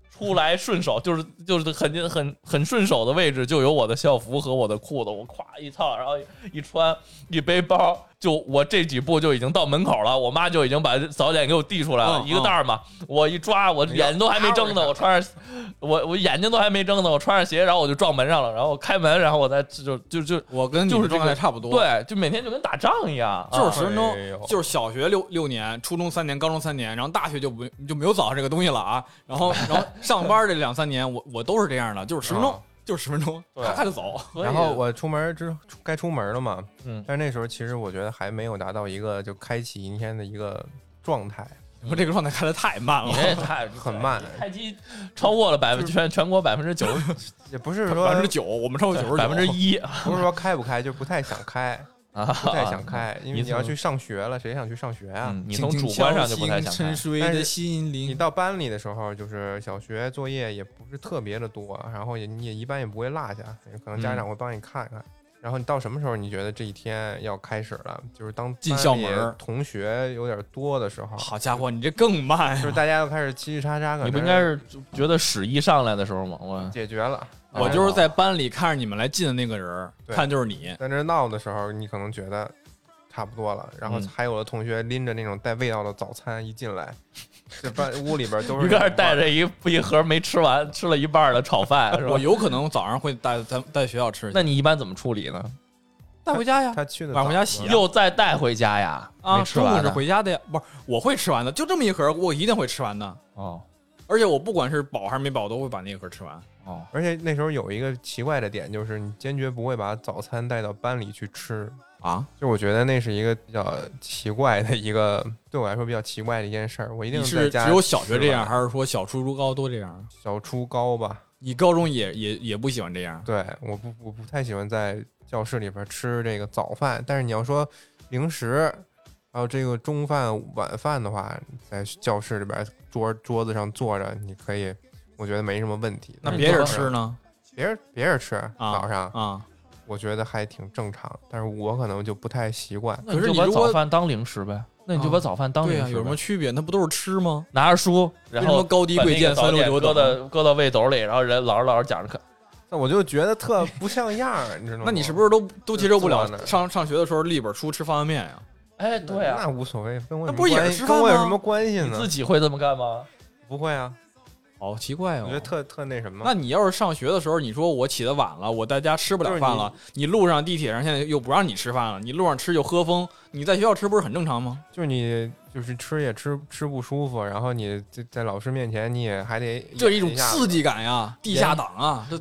Speaker 3: 出来顺手就是就是很很很顺手的位置就有我的校服和我的裤子，我咵一套，然后一穿一背包，就我这几步就已经到门口了，我妈就已经把早点给我递出来了，
Speaker 2: 嗯
Speaker 3: 一个袋儿嘛，我一抓，我眼都还没睁呢，我穿上，我我眼睛都还没睁呢，我穿上鞋，然后我就撞门上了，然后开门，然后我再就就就
Speaker 2: 我跟
Speaker 3: 就是
Speaker 2: 状态差不多，，
Speaker 3: 对，就每天就跟打仗一样，啊
Speaker 2: 就是十分钟
Speaker 1: 哎，
Speaker 2: 就是小学六六年，初中三年，高中三年，然后大学就不就没有早上这个东西了啊。然后然后上班这两三年，我我都是这样的，就是十分钟
Speaker 1: 啊，
Speaker 2: 就是十分钟，
Speaker 3: 对
Speaker 2: 咔咔就走。
Speaker 1: 然后我出门之出该出门了嘛，
Speaker 3: 嗯
Speaker 1: 但是那时候其实我觉得还没有达到一个就开启一天的一个状态，
Speaker 2: 我这个状态开的太慢
Speaker 3: 你
Speaker 2: 了，
Speaker 3: 这太
Speaker 1: 很慢
Speaker 3: 开机超过了百分全全国百分之九十
Speaker 1: 也不是说
Speaker 2: 百分之九，我们超过九十九，
Speaker 3: 百分之一
Speaker 1: 不是说开不开，就不太想开，
Speaker 3: 啊，
Speaker 1: 不太想开，因为
Speaker 3: 你
Speaker 1: 要去上学了，谁想去上学啊？
Speaker 3: 嗯你从主观上就不太想
Speaker 2: 开。但是
Speaker 1: 你。到班里的时候，就是小学作业也不是特别的多，然后也你也一般也不会落下，可能家长会帮你看看。然然后你到什么时候你觉得这一天要开始了？就是当
Speaker 2: 进
Speaker 1: 班里
Speaker 2: 校门
Speaker 1: 同学有点多的时候，
Speaker 2: 好家伙，你这更慢呀！
Speaker 1: 就是大家都开始叽叽喳喳，
Speaker 3: 你不应该是觉得屎一上来的时候吗？我
Speaker 1: 解决了？
Speaker 2: 我就是在班里看着你们来进的那个人儿，看就是你。
Speaker 1: 在那闹的时候，你可能觉得差不多了，然后
Speaker 3: 嗯
Speaker 1: 还有的同学拎着那种带味道的早餐一进来，这班屋里边都是
Speaker 3: 一个人带
Speaker 1: 着。
Speaker 3: 一一盒没吃完、吃了一半的炒饭，是吧
Speaker 2: 我？有可能早上会带带带学校吃，
Speaker 3: 那你一般怎么处理呢？
Speaker 2: 带回家呀。
Speaker 1: 他去的
Speaker 2: 晚上回家洗啊
Speaker 3: 又再带回家呀？
Speaker 2: 啊，
Speaker 3: 吃
Speaker 2: 中午是回家的呀，不是我会吃完的，就这么一盒，我一定会吃完的。
Speaker 3: 哦
Speaker 2: 而且我不管是饱还是没饱，都会把那一盒吃完。
Speaker 3: 哦，
Speaker 1: 而且那时候有一个奇怪的点，就是你坚决不会把早餐带到班里去吃。
Speaker 2: 啊，
Speaker 1: 就我觉得那是一个比较奇怪的一个，对我来说比较奇怪的一件事儿。我一定在家
Speaker 2: 是只有小学这样，还是说小初中高都这样？
Speaker 1: 小初高吧？
Speaker 2: 你高中也也也不喜欢这样？
Speaker 1: 对，我不我不太喜欢在教室里边吃这个早饭，但是你要说零食，还有这个中饭、晚饭的话，在教室里边桌桌子上坐着，你可以，我觉得没什么问题。
Speaker 2: 那别人吃呢？
Speaker 1: 别人别人吃
Speaker 2: 啊
Speaker 1: 早上，
Speaker 2: 啊，
Speaker 1: 我觉得还挺正常，但是我可能就不太习惯。
Speaker 3: 那你就把
Speaker 2: 可是你如果
Speaker 3: 早饭当零食呗？那你就把早饭当。
Speaker 2: 有什么区别？那不都是吃吗？
Speaker 3: 拿着书，然后
Speaker 2: 高低贵贱三六九等？
Speaker 3: 到搁到胃斗里，然后人老师老师讲着看。
Speaker 1: 那我就觉得特不像样儿，你知道吗？
Speaker 2: 那你是不是都都接受不了上上学的时候立本书吃方便面呀？
Speaker 3: 哎，对啊，
Speaker 1: 那无所谓，跟我有什么
Speaker 2: 那不是也是
Speaker 1: 关系
Speaker 2: 吃饭吗
Speaker 1: 跟我有什么关系
Speaker 3: 你
Speaker 1: 呢？
Speaker 3: 自己会这么干吗？
Speaker 1: 不会啊，
Speaker 2: 好奇怪哦
Speaker 1: 我觉得。特特那什么。
Speaker 2: 那你要是上学的时候，你说我起得晚了，我在家吃不了饭了，你路上地铁上现在又不让你吃饭了，你路上吃就喝风，你在学校吃不是很正常吗？
Speaker 1: 就是你就是吃也吃吃不舒服，然后你在在老师面前你也还得
Speaker 2: 这是一种刺激感呀，地下党啊，这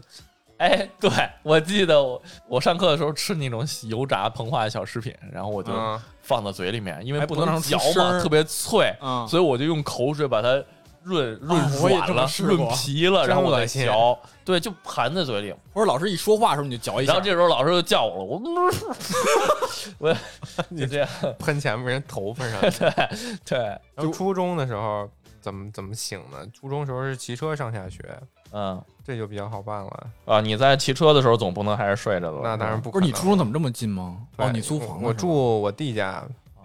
Speaker 3: 哎，对我记得我我上课的时候吃那种油炸膨化的小食品，然后我就
Speaker 1: 嗯，
Speaker 3: 放到嘴里面，因为
Speaker 2: 还不能
Speaker 3: 嚼嘛，特别脆，
Speaker 2: 啊，
Speaker 3: 所以我就用口水把它润润软了、润皮了，然后我再嚼。对，就含在嘴里。
Speaker 2: 或者老师一说话的时候你就嚼一下
Speaker 3: 然后，这时候老师就叫我了，我 我就这样。
Speaker 1: 喷前面人头发上。
Speaker 3: 对对，
Speaker 1: 然后初中的时候怎么怎么醒呢？初中时候是骑车上下学，
Speaker 3: 嗯
Speaker 1: 这就比较好办了。
Speaker 3: 啊，你在骑车的时候总不能还是睡着的吧。
Speaker 1: 那当然不可能。
Speaker 2: 不是你初中怎么这么近吗？
Speaker 1: 对
Speaker 2: 哦，你租房的
Speaker 1: 我住我弟家，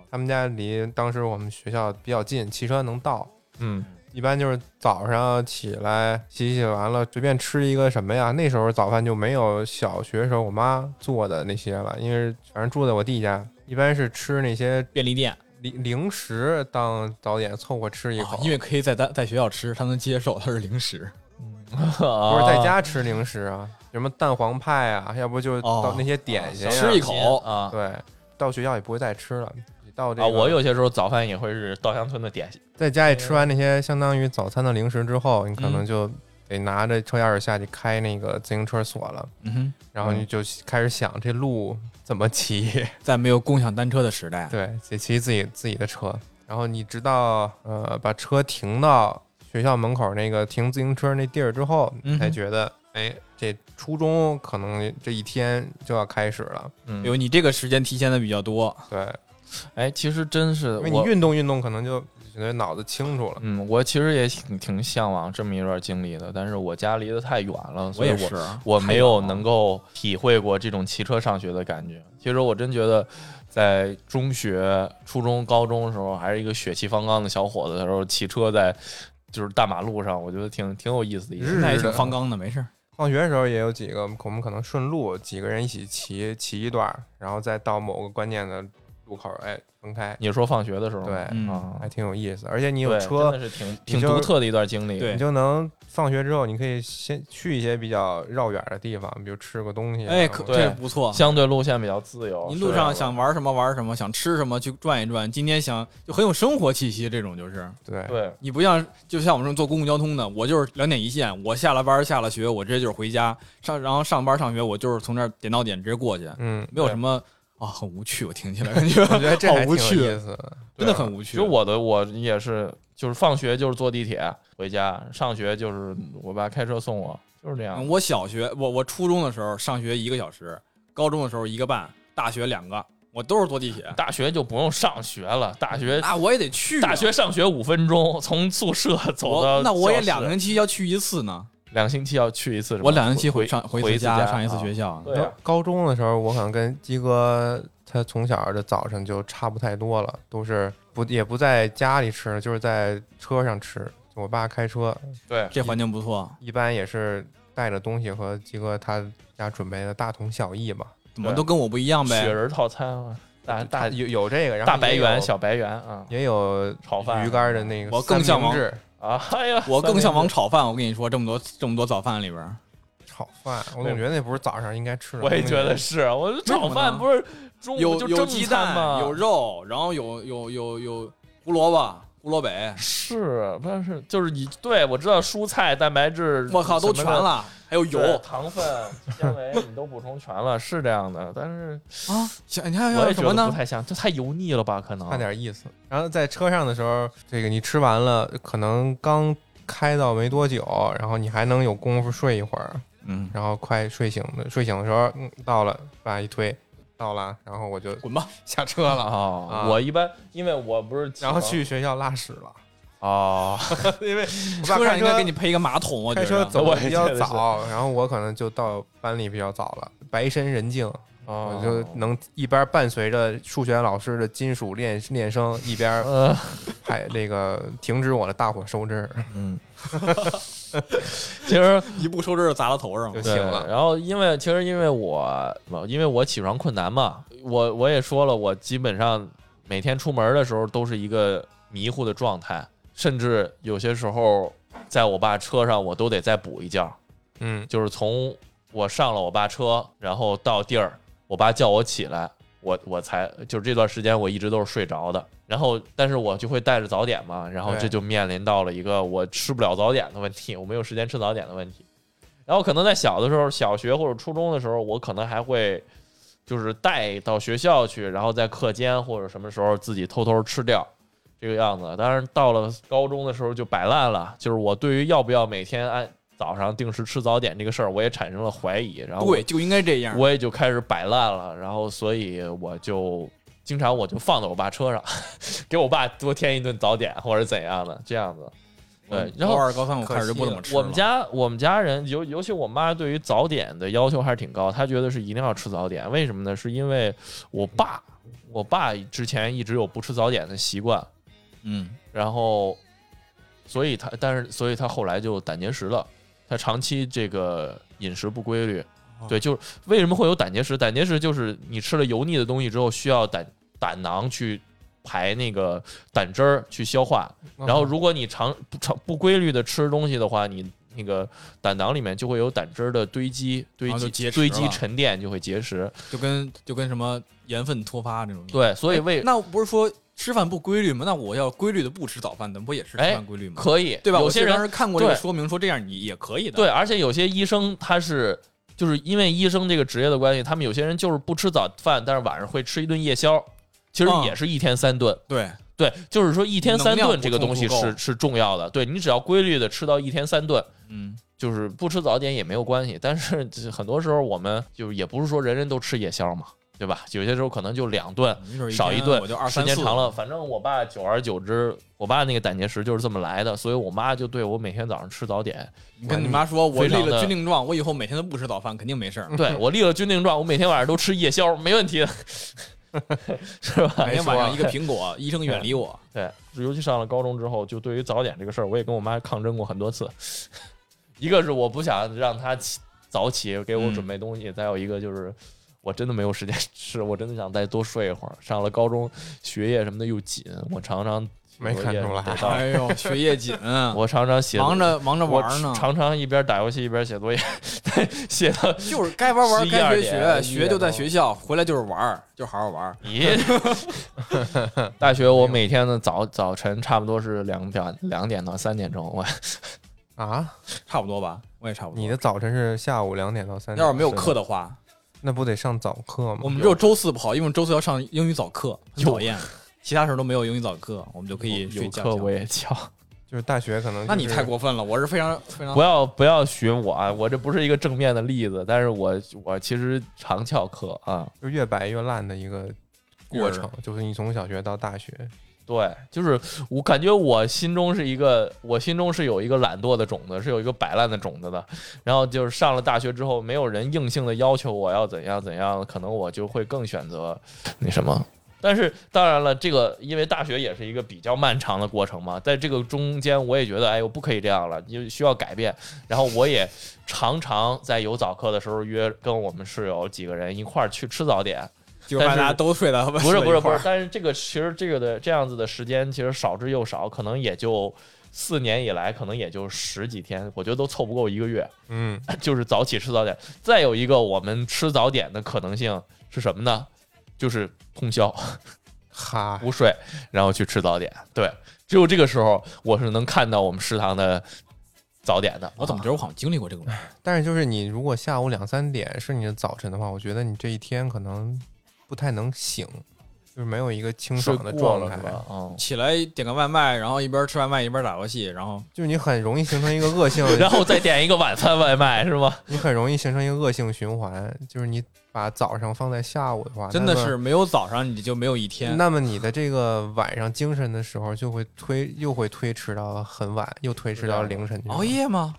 Speaker 1: 他们家离当时我们学校比较近，骑车能到。
Speaker 3: 嗯，
Speaker 1: 一般就是早上起来洗洗完了，随便吃一个什么呀？那时候早饭就没有小学时候我妈做的那些了，因为反正住在我弟家，一般是吃那些
Speaker 2: 便利店，
Speaker 1: 零零食当早点凑合吃一口，
Speaker 2: 哦因为可以在在在学校吃，他能接受它是零食。
Speaker 1: 不
Speaker 3: 不
Speaker 1: 是在家吃零食啊，什么蛋黄派啊，要不就
Speaker 2: 哦
Speaker 1: 到那些点心、呀
Speaker 2: 吃一口
Speaker 3: 啊
Speaker 1: 对，到学校也不会再吃了。你到这
Speaker 3: 啊！我有些时候早饭也会是稻香村的点心。
Speaker 1: 在家里吃完那些相当于早餐的零食之后，你可
Speaker 2: 嗯。
Speaker 1: 能就得拿着车钥匙下去开那个自行车锁了，
Speaker 2: 嗯哼，
Speaker 1: 然后你就开始想这路怎么骑，
Speaker 2: 在没有共享单车的时代，
Speaker 1: 对，得骑自己自己的车，然后你直到呃把车停到学校门口那个停自行车那地儿之后，才觉得哎，这初中可能这一天就要开始了，
Speaker 3: 嗯。
Speaker 2: 有你这个时间提前的比较多，
Speaker 1: 对，
Speaker 3: 哎，其实真是
Speaker 1: 因为你运动运动，可能就觉得脑子清楚了。
Speaker 3: 嗯，我其实也挺挺向往这么一段经历的，但是我家离得太远了，所以我
Speaker 2: 也是，
Speaker 3: 我没有能够体会过这种骑车上学的感觉。其实我真觉得，在中学、初中、高中的时候，还是一个血气方刚的小伙子的时候，骑车在就是大马路上，我觉得挺挺有意思的一件事。
Speaker 2: 那也挺方刚的，没事儿。
Speaker 1: 放学的时候也有几个，我们可能顺路几个人一起骑骑一段，然后再到某个关键的路口，哎，分开，
Speaker 3: 你说放学的时候，
Speaker 1: 对
Speaker 2: 嗯
Speaker 3: 啊，
Speaker 1: 还挺有意思。而且你有车
Speaker 3: 真，的是挺挺独特的一段经历。
Speaker 2: 对
Speaker 1: 你就能放学之后，你可以先去一些比较绕远的地方，比如吃个东西啊。
Speaker 2: 哎，可
Speaker 3: 对
Speaker 2: 这不错。
Speaker 3: 相对路线比较自由。
Speaker 2: 你路上想玩什么玩什么，想吃什么去转一转。今天想就很有生活气息，这种就是
Speaker 1: 对
Speaker 3: 对
Speaker 2: 你不像就像我们这种坐公共交通的，我就是两点一线，我下了班下了学，我直接就是回家上，然后上班上学，我就是从这儿点到点直接过去，
Speaker 1: 嗯，
Speaker 2: 没有什么啊，很无趣。我听起来感觉
Speaker 1: 我觉得这还挺有
Speaker 2: 好无趣，
Speaker 1: 意思的。
Speaker 2: 真的很无趣。
Speaker 3: 就我的我也是，就是放学就是坐地铁回家，上学就是我爸开车送我，就是这样。
Speaker 2: 嗯我小学，我我初中的时候上学一个小时，高中的时候一个半，大学两个，我都是坐地铁。
Speaker 3: 大学就不用上学了，大学
Speaker 2: 那我也得去啊、
Speaker 3: 大学上学五分钟，从宿舍走到
Speaker 2: 我那我也
Speaker 3: 教室
Speaker 2: 两个星期要去一次呢。
Speaker 3: 两星期要去一次，
Speaker 2: 我两星期
Speaker 3: 回
Speaker 2: 回上回
Speaker 3: 回
Speaker 2: 一次家，上一次学
Speaker 3: 校。
Speaker 2: 校。
Speaker 3: 对啊，
Speaker 1: 高中的时候，我可能跟鸡哥他从小的早上就差不太多了，都是不也不在家里吃，就是在车上吃。我爸开车，
Speaker 3: 对，
Speaker 2: 这环境不错，
Speaker 1: 一般也是带着东西和鸡哥他家准备的大同小异吧。
Speaker 2: 怎么都跟我不一样呗？
Speaker 3: 雪人套餐啊，大大
Speaker 1: 有有这个，然后
Speaker 3: 大白圆、小白圆啊
Speaker 1: 也有
Speaker 3: 炒饭
Speaker 1: 鱼干的那个，
Speaker 2: 我更向往
Speaker 1: 制
Speaker 3: 啊！哎呀，
Speaker 2: 我更向往
Speaker 3: 炒。
Speaker 2: 饭。我跟你说，这么多这么多早饭里边，
Speaker 1: 炒饭，我总觉得那不是早上应该吃的。
Speaker 3: 我也觉得，是，我炒饭不是中午
Speaker 2: 有有
Speaker 3: 就正
Speaker 2: 鸡蛋，
Speaker 3: 餐吗？
Speaker 2: 有肉，然后有有有有胡萝卜、胡萝卜，
Speaker 3: 是，但是就是你对我知道蔬菜、蛋白质，
Speaker 2: 我靠，都全了，还有油
Speaker 3: 糖分、纤维你都补充全了，是这样的。但是
Speaker 2: 啊！想你还有什么呢？
Speaker 3: 得不太像，这太油腻了吧？可能
Speaker 1: 差点意思。然后在车上的时候，这个你吃完了，可能刚开到没多久，然后你还能有功夫睡一会儿，
Speaker 2: 嗯，
Speaker 1: 然后快睡醒的，睡醒的时候，嗯，到了，把一推，到了，然后我就
Speaker 2: 滚吧！
Speaker 1: 下车了，
Speaker 3: 哦
Speaker 1: 啊，
Speaker 3: 我一般因为我不是
Speaker 1: 然后去学校拉屎了，
Speaker 3: 哦，
Speaker 1: 因为我爸
Speaker 2: 车上应该给你配一个马桶，我觉
Speaker 1: 开车
Speaker 2: 得。
Speaker 3: 我
Speaker 1: 走的比较
Speaker 3: 得是。
Speaker 1: 早，然后我可能就到班里比较早了，白身人静，
Speaker 3: 哦
Speaker 1: 我就能一边伴随着数学老师的金属练练声，一边
Speaker 3: 呃。
Speaker 1: 还那个停止我的大火收汁儿。
Speaker 3: 嗯，其实
Speaker 2: 一不收汁砸到头上
Speaker 1: 就，
Speaker 3: 对
Speaker 1: 行了。
Speaker 3: 然后因为其实因为我因为我起床困难嘛，我我也说了，我基本上每天出门的时候都是一个迷糊的状态，甚至有些时候在我爸车上我都得再补一觉，
Speaker 1: 嗯，
Speaker 3: 就是从我上了我爸车，然后到地儿，我爸叫我起来，我我才就是这段时间我一直都是睡着的。然后，但是我就会带着早点嘛，然后这就面临到了一个我吃不了早点的问题，我没有时间吃早点的问题。然后可能在小的时候，小学或者初中的时候，我可能还会就是带到学校去，然后在课间或者什么时候自己偷偷吃掉这个样子。当然到了高中的时候就摆烂了，就是我对于要不要每天按早上定时吃早点这个事儿，我也产生了怀疑。然后
Speaker 2: 对，就应该这样。
Speaker 3: 我也就开始摆烂了，然后所以我就经常我就放在我爸车上，给我爸多添一顿早点或者怎样的这样子。对，然后
Speaker 2: 高二高三我开始就不怎么吃。
Speaker 3: 我们家我们家人尤尤其我妈对于早点的要求还是挺高，她觉得是一定要吃早点。为什么呢？是因为我爸我爸之前一直有不吃早点的习惯，
Speaker 2: 嗯，
Speaker 3: 然后所以他但是所以他后来就胆结石了，他长期这个饮食不规律。
Speaker 2: 哦
Speaker 3: 对，就是为什么会有胆结石？胆结石就是你吃了油腻的东西之后，需要胆胆囊去排那个胆汁儿去消化。
Speaker 1: 嗯
Speaker 3: 然后如果你长不长不规律的吃东西的话，你那个胆囊里面就会有胆汁儿的堆积、堆积、
Speaker 2: 结
Speaker 3: 堆积沉淀，就会结石。
Speaker 2: 就跟就跟什么盐分脱发这种。
Speaker 3: 对，所以为
Speaker 2: 哎那不是说吃饭不规律吗？那我要规律的不吃早饭，那不也是吃
Speaker 3: 哎
Speaker 2: 饭规律吗？
Speaker 3: 可以，
Speaker 2: 对吧？
Speaker 3: 有些人
Speaker 2: 记得当时看过这个说明，说这样你也可以的。
Speaker 3: 对，而且有些医生他是就是因为医生这个职业的关系，他们有些人就是不吃早饭，但是晚上会吃一顿夜宵，其实
Speaker 2: 嗯
Speaker 3: 也是一天三顿。
Speaker 2: 对，
Speaker 3: 对，就是说一天三顿这个东西是是重要的。对你只要规律的吃到一天三顿，
Speaker 2: 嗯，
Speaker 3: 就是不吃早点也没有关系。但是很多时候我们就是也不是说人人都吃夜宵嘛，对吧？有些时候可能就两顿，少一顿
Speaker 2: 我就二，
Speaker 3: 时
Speaker 2: 三四
Speaker 3: 间长了，反正我爸久而久之，我爸那个胆结石就是这么来的，所以我妈就对我每天早上吃早点，
Speaker 2: 你跟你妈说，我立了军令状，我以后每天都不吃早饭，肯定没事儿。
Speaker 3: 对我立了军令状，我每天晚上都吃夜宵，没问题的，是吧？
Speaker 2: 每天晚上一个苹果，医生远离我。
Speaker 3: 对，尤其上了高中之后，就对于早点这个事儿，我也跟我妈抗争过很多次。一个是我不想让她起早起给我准备东西，再有一个就是我真的没有时间 吃，我真的想再多睡一会儿。上了高中，学业什么的又紧，我常常
Speaker 1: 没看出来
Speaker 2: 哎呦，学业紧，
Speaker 3: 我常常写
Speaker 2: 忙着忙着玩呢，
Speaker 3: 常常一边打游戏一边写作业，写到
Speaker 2: 就是该玩玩，该学学，学就在学校，回来就是玩，就好好玩儿。
Speaker 3: 咦，大学我每天的早早晨差不多是两点两点到三点钟，我
Speaker 1: 啊，
Speaker 2: 差不多吧，我也差不多。
Speaker 1: 你的早晨是下午两点到三点，
Speaker 2: 要是没有课的话，
Speaker 1: 那不得上早课吗？
Speaker 2: 我们只有周四不好，因为周四要上英语早课，很讨厌。其他时候都没有英语早课，我们就可以睡觉。
Speaker 3: 有课我也翘。
Speaker 1: 就是大学可能、
Speaker 2: 那你太过分了，我是非常非常
Speaker 3: 不要不要学我啊！我这不是一个正面的例子，但是我我其实常翘课啊。
Speaker 1: 就越摆越烂的一个过程，就是你从小学到大学，
Speaker 3: 对，就是我感觉我心中是一个，我心中是有一个懒惰的种子，是有一个摆烂的种子的。然后就是上了大学之后，没有人硬性的要求我要怎样怎样，可能我就会更选择那什么。但是当然了，这个因为大学也是一个比较漫长的过程嘛，在这个中间，我也觉得，哎，我不可以这样了，就需要改变。然后我也常常在有早课的时候约跟我们室友几个人一块儿去吃早点。
Speaker 2: 就是大家都睡了，
Speaker 3: 不是不是不是，但是这个其实这个的这样子的时间其实少之又少，可能也就四年以来，可能也就十几天，我觉得都凑不够一个月。
Speaker 1: 嗯，
Speaker 3: 就是早起吃早点。再有一个，我们吃早点的可能性是什么呢？就是通宵，
Speaker 1: 哈，
Speaker 3: 不睡，然后去吃早点。对，只有这个时候，我是能看到我们食堂的早点的。
Speaker 2: 我怎么觉得我好像经历过这个？
Speaker 1: 但是就是你如果下午两三点是你的早晨的话，我觉得你这一天可能。不太能醒，就是没有一个清爽的状态。
Speaker 3: 嗯，
Speaker 2: 起来点个外卖，然后一边吃外卖一边打游戏，然后
Speaker 1: 就是你很容易形成一个恶性，
Speaker 3: 然后再点一个晚餐外卖，是吗？
Speaker 1: 你很容易形成一个恶性循环，就是你把早上放在下午的话，
Speaker 2: 真的是没有早上你就没有一天。
Speaker 1: 那么你的这个晚上精神的时候就会推，又会推迟到很晚，又推迟到凌晨。
Speaker 2: 熬夜吗？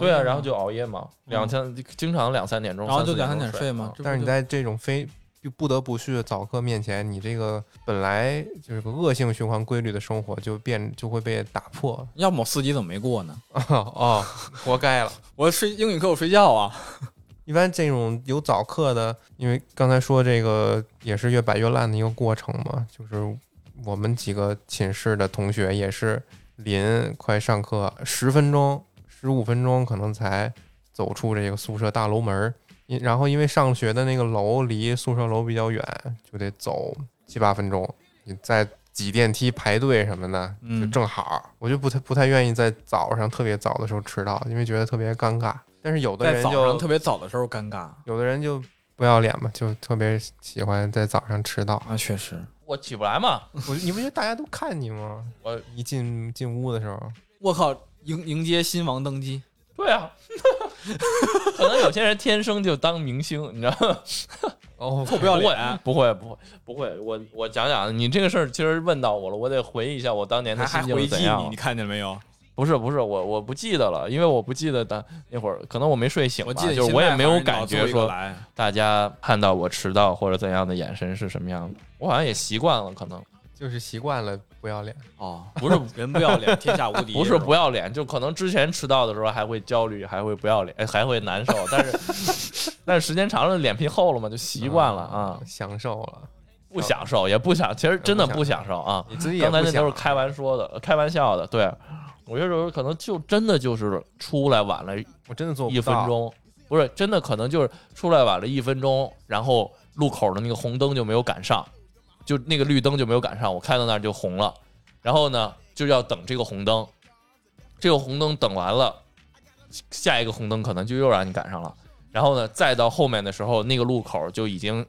Speaker 3: 对啊，然后就熬夜嘛，两三经常两三点钟，
Speaker 2: 然后就两三
Speaker 3: 点
Speaker 2: 睡嘛。
Speaker 1: 但是你在这种非就不得不去早课面前，你这个本来就是个恶性循环规律的生活就变就会被打破。
Speaker 2: 要么我四级怎么没过呢？
Speaker 1: 哦，活该了！
Speaker 2: 我睡英语课我睡觉啊。
Speaker 1: 一般这种有早课的，因为刚才说这个也是越摆越烂的一个过程嘛。就是我们几个寝室的同学也是临快上课十分钟、十五分钟可能才走出这个宿舍大楼门儿。因然后因为上学的那个楼离宿舍楼比较远，就得走七八分钟。你再挤电梯排队什么的，就正好。我就不太不太愿意在早上特别早的时候迟到，因为觉得特别尴尬。但是有的人就
Speaker 2: 特别早的时候尴尬，
Speaker 1: 有的人就不要脸嘛，就特别喜欢在早上迟到。
Speaker 2: 啊，确实，
Speaker 3: 我起不来嘛。
Speaker 1: 我你不觉得大家都看你吗？我一进进屋的时候，
Speaker 2: 我靠，迎迎接新王登基。
Speaker 3: 对啊，可能有些人天生就当明星，你知道吗？
Speaker 2: 哦，不要脸，
Speaker 3: 不会，不会，不会。我我讲讲，你这个事儿其实问到我了，我得回忆一下我当年的心情怎样。
Speaker 2: 你看见没有？
Speaker 3: 不是，不是，我我不记得了，因为我不记得当那会儿，可能我没睡醒吧。
Speaker 2: 我记得
Speaker 3: 就是我也没有感觉说大家看到我迟到或者怎样的眼神是什么样的，我好像也习惯了，可能。
Speaker 1: 就是习惯了不要脸
Speaker 2: 哦，不是人不要脸，天下无敌。
Speaker 3: 不是不要脸，就可能之前迟到的时候还会焦虑，还会不要脸，还会难受。但是 但是时间长了，脸皮厚了嘛，就习惯了啊，
Speaker 1: 享受了，
Speaker 3: 不享受也不想，其实真的不享受啊。
Speaker 1: 你自己
Speaker 3: 刚才那都是开玩笑的，开玩笑的。对，我有时候可能就真的就是出来晚了，
Speaker 1: 我真的做
Speaker 3: 一分钟，不是真的可能就是出来晚了一分钟，然后路口的那个红灯就没有赶上。就那个绿灯就没有赶上，我开到那儿就红了，然后呢就要等这个红灯，这个红灯等完了，下一个红灯可能就又让你赶上了，然后呢再到后面的时候，那个路口就已经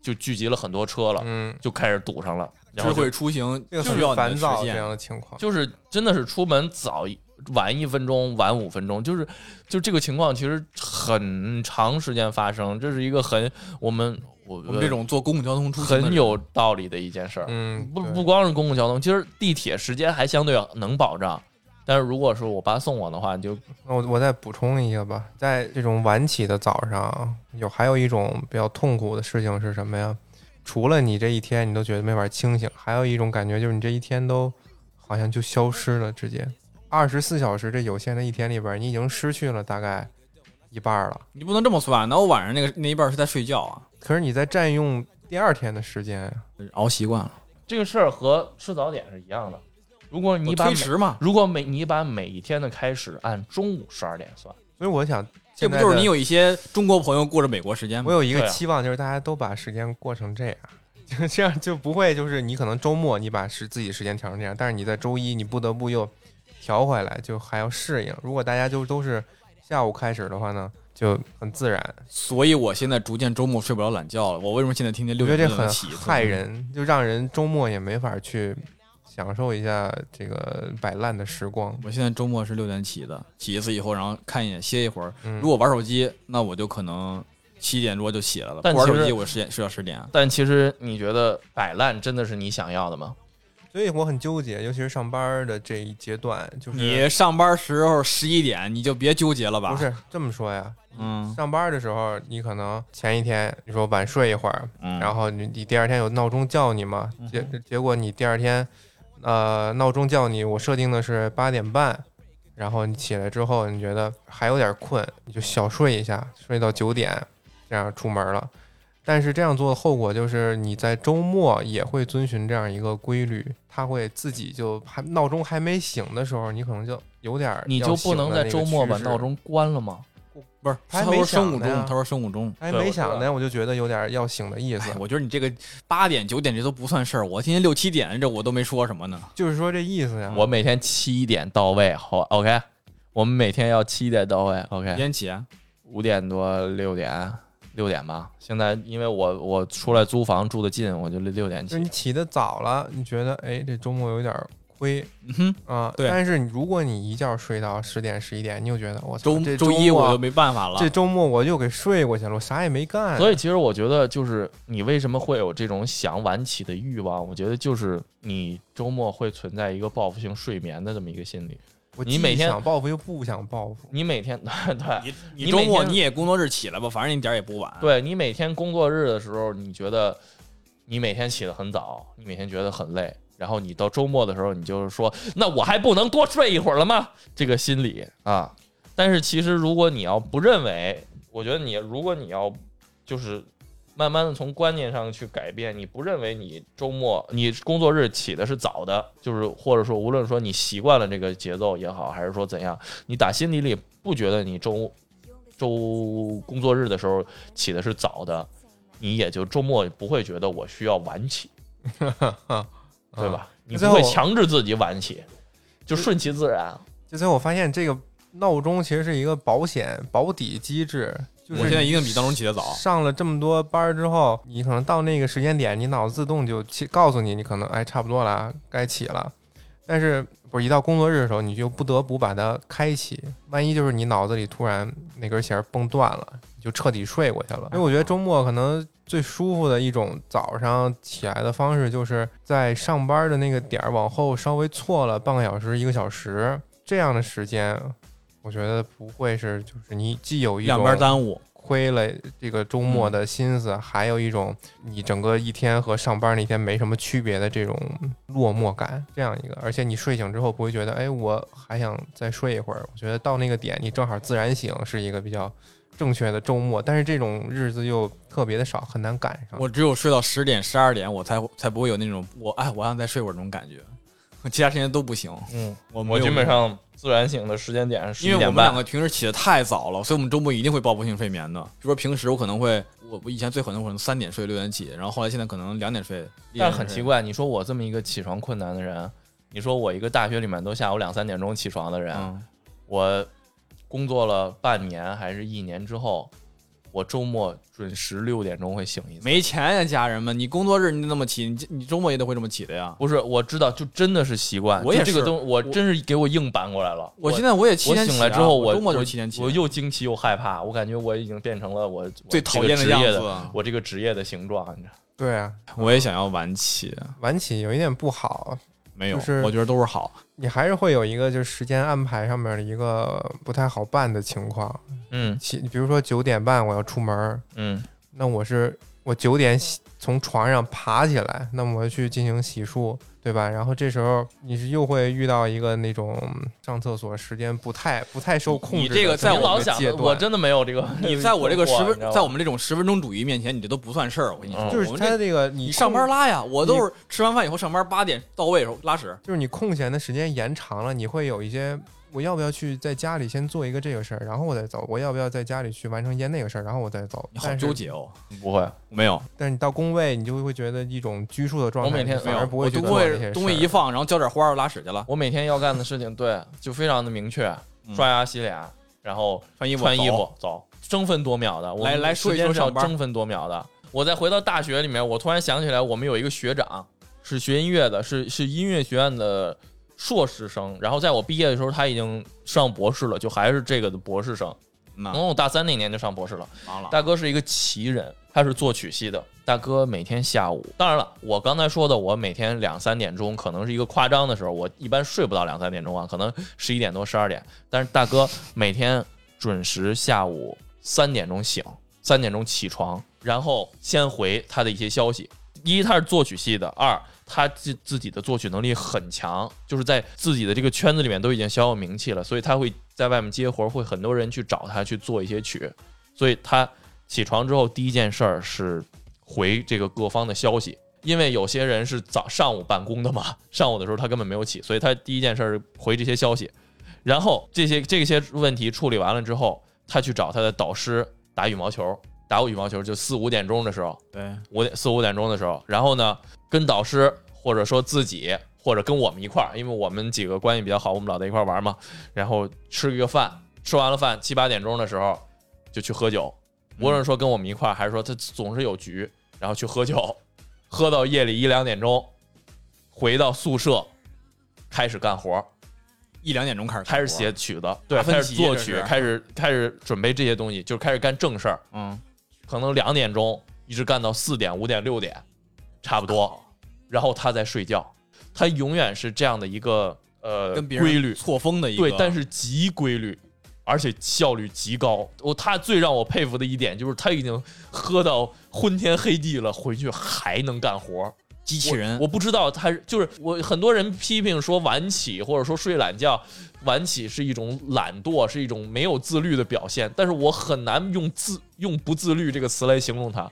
Speaker 3: 就聚集了很多车了，
Speaker 1: 嗯，
Speaker 3: 就开始堵上了。
Speaker 2: 智慧出行
Speaker 1: 需
Speaker 2: 要
Speaker 1: 烦躁这样的情况，
Speaker 3: 就是真的是出门早晚一分钟，晚五分钟，就是就这个情况其实很长时间发生，这是一个很我们。
Speaker 2: 我们这种坐公共交通出行
Speaker 3: 很有道理的一件事儿，
Speaker 1: 嗯，
Speaker 3: 不不光是公共交通，其实地铁时间还相对能保障，但是如果说我爸送我的话，就
Speaker 1: 我我再补充一个吧，在这种晚起的早上，有还有一种比较痛苦的事情是什么呀？除了你这一天你都觉得没法清醒，还有一种感觉就是你这一天都好像就消失了，直接二十四小时这有限的一天里边，你已经失去了大概一半了。
Speaker 2: 你不能这么算，那我晚上那个那一半是在睡觉啊。
Speaker 1: 可是你在占用第二天的时间，
Speaker 2: 熬习惯了。
Speaker 3: 这个事儿和吃早点是一样的。如果你
Speaker 2: 推迟嘛，
Speaker 3: 如果每你把每一天的开始按中午十二点算，
Speaker 1: 所以我想，
Speaker 2: 这不就是你有一些中国朋友过着美国时间吗？
Speaker 1: 我有一个期望，就是大家都把时间过成这样，就这样就不会就是你可能周末你把时自己时间调成这样，但是你在周一你不得不又调回来，就还要适应。如果大家就都是下午开始的话呢？就很自然，
Speaker 2: 所以我现在逐渐周末睡不着懒觉了。我为什么现在天天六点
Speaker 1: 这很害人，就让人周末也没法去享受一下这个摆烂的时光。
Speaker 2: 我现在周末是六点起的，起一次以后，然后看一眼歇一会儿。如果玩手机，那我就可能七点多就起来了。
Speaker 3: 但
Speaker 2: 玩手机我十点睡到十点。
Speaker 3: 但其实你觉得摆烂真的是你想要的吗？
Speaker 1: 所以我很纠结，尤其是上班的这一阶段，就是
Speaker 2: 你上班时候十一点，你就别纠结了吧。
Speaker 1: 不，是这么说呀？
Speaker 2: 嗯
Speaker 1: 上班的时候，你可能前一天你说晚睡一会儿，
Speaker 2: 嗯，
Speaker 1: 然后你你第二天有闹钟叫你嘛？结结果你第二天，呃，闹钟叫你，我设定的是八点半，然后你起来之后，你觉得还有点困，你就小睡一下，睡到九点，这样出门了。但是这样做的后果就是你在周末也会遵循这样一个规律，它会自己就还闹钟还没醒的时候，你可能就有点儿
Speaker 3: 你就不能在周末把闹钟关了吗？
Speaker 2: 不是，
Speaker 1: 还没
Speaker 2: 他说生物钟，他说生物钟。
Speaker 1: 还没想呢，我就觉得有点要醒的意思
Speaker 2: 哎，。我觉得你这个八点九点这都不算事儿，我今天六七点这我都没说什么呢。
Speaker 1: 就是说这意思呀。
Speaker 3: 我每天七点到位，好，OK。我们每天要七点到位，OK。
Speaker 2: 几点起啊？
Speaker 3: 五点多六点六点吧。现在因为我我出来租房住的近，我就六点起
Speaker 1: 就是你。起得早了，你觉得哎，这周末有点亏
Speaker 2: 嗯哼，
Speaker 1: 啊。
Speaker 2: 对
Speaker 1: 但是你如果你一觉睡到十点十一点，你又觉得我
Speaker 2: 周
Speaker 1: 这
Speaker 2: 周一我就没办法了。
Speaker 1: 这周末我又给睡过去了，我啥也没干。
Speaker 3: 所以其实我觉得，就是你为什么会有这种想晚起的欲望？我觉得就是你周末会存在一个报复性睡眠的这么一个心理。
Speaker 1: 我
Speaker 3: 你每天
Speaker 1: 想报复又不想报复。
Speaker 3: 你每天 对
Speaker 2: 你
Speaker 3: 你
Speaker 2: 你周末你也工作日起来吧，反正你点儿也不晚。，
Speaker 3: 对，你每天工作日的时候，你觉得你每天起得很早，你每天觉得很累，然后你到周末的时候，你就是说，那我还不能多睡一会儿了吗？这个心理啊。但是其实如果你要不认为，我觉得你如果你要就是慢慢的从观念上去改变，你不认为你周末你工作日起的是早的，就是或者说无论说你习惯了这个节奏也好，还是说怎样，你打心底里不觉得你周周工作日的时候起的是早的，你也就周末不会觉得我需要晚起，对吧？你不会强制自己晚起，就顺其自然。
Speaker 1: 就最后我发现这个闹钟其实是一个保险保底机制，就是
Speaker 2: 我现在一定比当中起得早。
Speaker 1: 上了这么多班儿之后，你可能到那个时间点，你脑子自动就起告诉你，你可能哎差不多了啊，该起了。但是不是一到工作日的时候，你就不得不把它开启，万一就是你脑子里突然那根弦儿崩断了，你就彻底睡过去了。因为我觉得周末可能最舒服的一种早上起来的方式，就是在上班的那个点儿往后稍微错了半个小时、一个小时这样的时间，我觉得不会是就是你既有一种
Speaker 2: 两边耽误，
Speaker 1: 亏了这个周末的心思，还有一种你整个一天和上班那天没什么区别的这种落寞感，这样一个，而且你睡醒之后不会觉得，哎，我还想再睡一会儿。我觉得到那个点，你正好自然醒，是一个比较正确的周末。但是这种日子又特别的少，很难赶上。
Speaker 2: 我只有睡到十点十二点，我才才不会有那种我哎我想再睡会儿那种感觉，其他时间都不行。
Speaker 3: 嗯，
Speaker 2: 我
Speaker 3: 我基本上自然醒的时间点是11点
Speaker 2: 因为我们两。个平时起的太早了，所以我们周末一定会报复性睡眠的。就说平时我可能会，我我以前最狠的可能三点睡六点起，然后后来现在可能两点睡。
Speaker 3: 但是很奇，怪，你说我这么一个起床困难的人，你说我一个大学里面都下午两三点钟起床的人，
Speaker 2: 嗯，
Speaker 3: 我工作了半年还是一年之后，我周末准时六点钟会醒一次。
Speaker 2: 没钱呀，家人们，你工作日你那么起，你你周末也得会这么起的呀。
Speaker 3: 不是，我知道，就真的是习惯。
Speaker 2: 我也
Speaker 3: 这个东，我真是给我硬扳过来了。
Speaker 2: 我现在我也七
Speaker 3: 我
Speaker 2: 点起、啊，
Speaker 3: 醒来之后，
Speaker 2: 我周末就七点起，
Speaker 3: 我又惊奇又害怕，我感觉我已经变成了我我
Speaker 2: 最讨厌
Speaker 3: 的职业
Speaker 2: 样子。
Speaker 3: 我这个职业的形状，你知道。
Speaker 1: 对啊，
Speaker 2: 我也想要晚起，
Speaker 1: 晚起有一点不好，
Speaker 2: 没有，
Speaker 1: 就是
Speaker 2: 我觉得都是好。
Speaker 1: 你还是会有一个就是时间安排上面的一个不太好办的情况。
Speaker 3: 嗯
Speaker 1: 起，比如说九点半我要出门，
Speaker 3: 嗯
Speaker 1: 那我是我九点洗从床上爬起来，那么我去进行洗漱，对吧？然后这时候你是又会遇到一个那种上厕所时间不太不太受控制
Speaker 2: 你这个在我
Speaker 3: 我真的没有这个。
Speaker 2: 你在我这个十分在我们这种十分钟主义面前，你这都不算事儿。我跟你说，
Speaker 3: 嗯
Speaker 1: 就是
Speaker 2: 我们这
Speaker 1: 他这个你
Speaker 2: 你上班拉呀，我都是吃完饭以后上班八点到位的时候拉屎。
Speaker 1: 就是你空闲的时间延长了，你会有一些我要不要去在家里先做一个这个事儿，然后我再走？我要不要在家里去完成一件那个事儿，然后我再走？
Speaker 2: 你好纠结哦，
Speaker 3: 不会，
Speaker 2: 没有，
Speaker 1: 但是你到工位，你就会觉得一种拘束的状态，
Speaker 3: 我每天
Speaker 1: 你反而不会去
Speaker 2: 东西
Speaker 1: 做这些
Speaker 2: 东西一放，然后浇点花儿拉屎去了，
Speaker 3: 我每天要干的事情，对，就非常的明确，
Speaker 2: 嗯
Speaker 3: 刷牙洗脸，然后
Speaker 2: 穿衣服
Speaker 3: 穿衣服走，争分夺秒的。我
Speaker 2: 来来说一说上班
Speaker 3: 争分夺秒的。我再回到大学里面，我突然想起来，我们有一个学长是学音乐的，是是音乐学院的硕士生。然后在我毕业的时候，他已经上博士了，就还是这个的博士生。
Speaker 2: 那
Speaker 3: 然后我大三那年就上博士了。大哥是一个奇人，他是作曲系的，大哥每天下午，当然了，我刚才说的，我每天两三点钟可能是一个夸张的时候，我一般睡不到两三点钟啊，可能十一点多、十二点，但是大哥每天准时下午三点钟醒，三点钟起床，然后先回他的一些消息。一，他是作曲系的；二，他自自己的作曲能力很强，就是在自己的这个圈子里面都已经小有名气了，所以他会在外面接活，会很多人去找他去做一些曲，所以他起床之后第一件事儿是回这个各方的消息，因为有些人是早上午办公的嘛，上午的时候他根本没有起，所以他第一件事儿回这些消息，然后这些这些问题处理完了之后，他去找他的导师打羽毛球，打羽毛球就四五点钟的时候，
Speaker 2: 对，
Speaker 3: 五点四五点钟的时候，然后呢，跟导师或者说自己或者跟我们一块儿，因为我们几个关系比较好，我们老在一块儿玩嘛，然后吃一个饭，吃完了饭七八点钟的时候就去喝酒，无论说跟我们一块儿，还是说他总是有局，然后去喝酒，喝到夜里一两点钟，回到宿舍开始干活，
Speaker 2: 一两点钟开始
Speaker 3: 开始写曲子，对，开始作曲，开始开始准备这些东西，就开始干正事儿。
Speaker 2: 嗯，
Speaker 3: 可能两点钟一直干到四点、五点、六点，差不多，然后他在睡觉。他永远是这样的一个呃
Speaker 2: 跟别人
Speaker 3: 规律，
Speaker 2: 错峰的一个，
Speaker 3: 对，但是极规律，而且效率极高。我他最让我佩服的一点就是他已经喝到昏天黑地了，回去还能干活。
Speaker 2: 机器人
Speaker 3: 我，我不知道他就是我，很多人批评说晚起或者说睡懒觉，晚起是一种懒惰，是一种没有自律的表现。但是我很难用自用不自律这个词来形容他，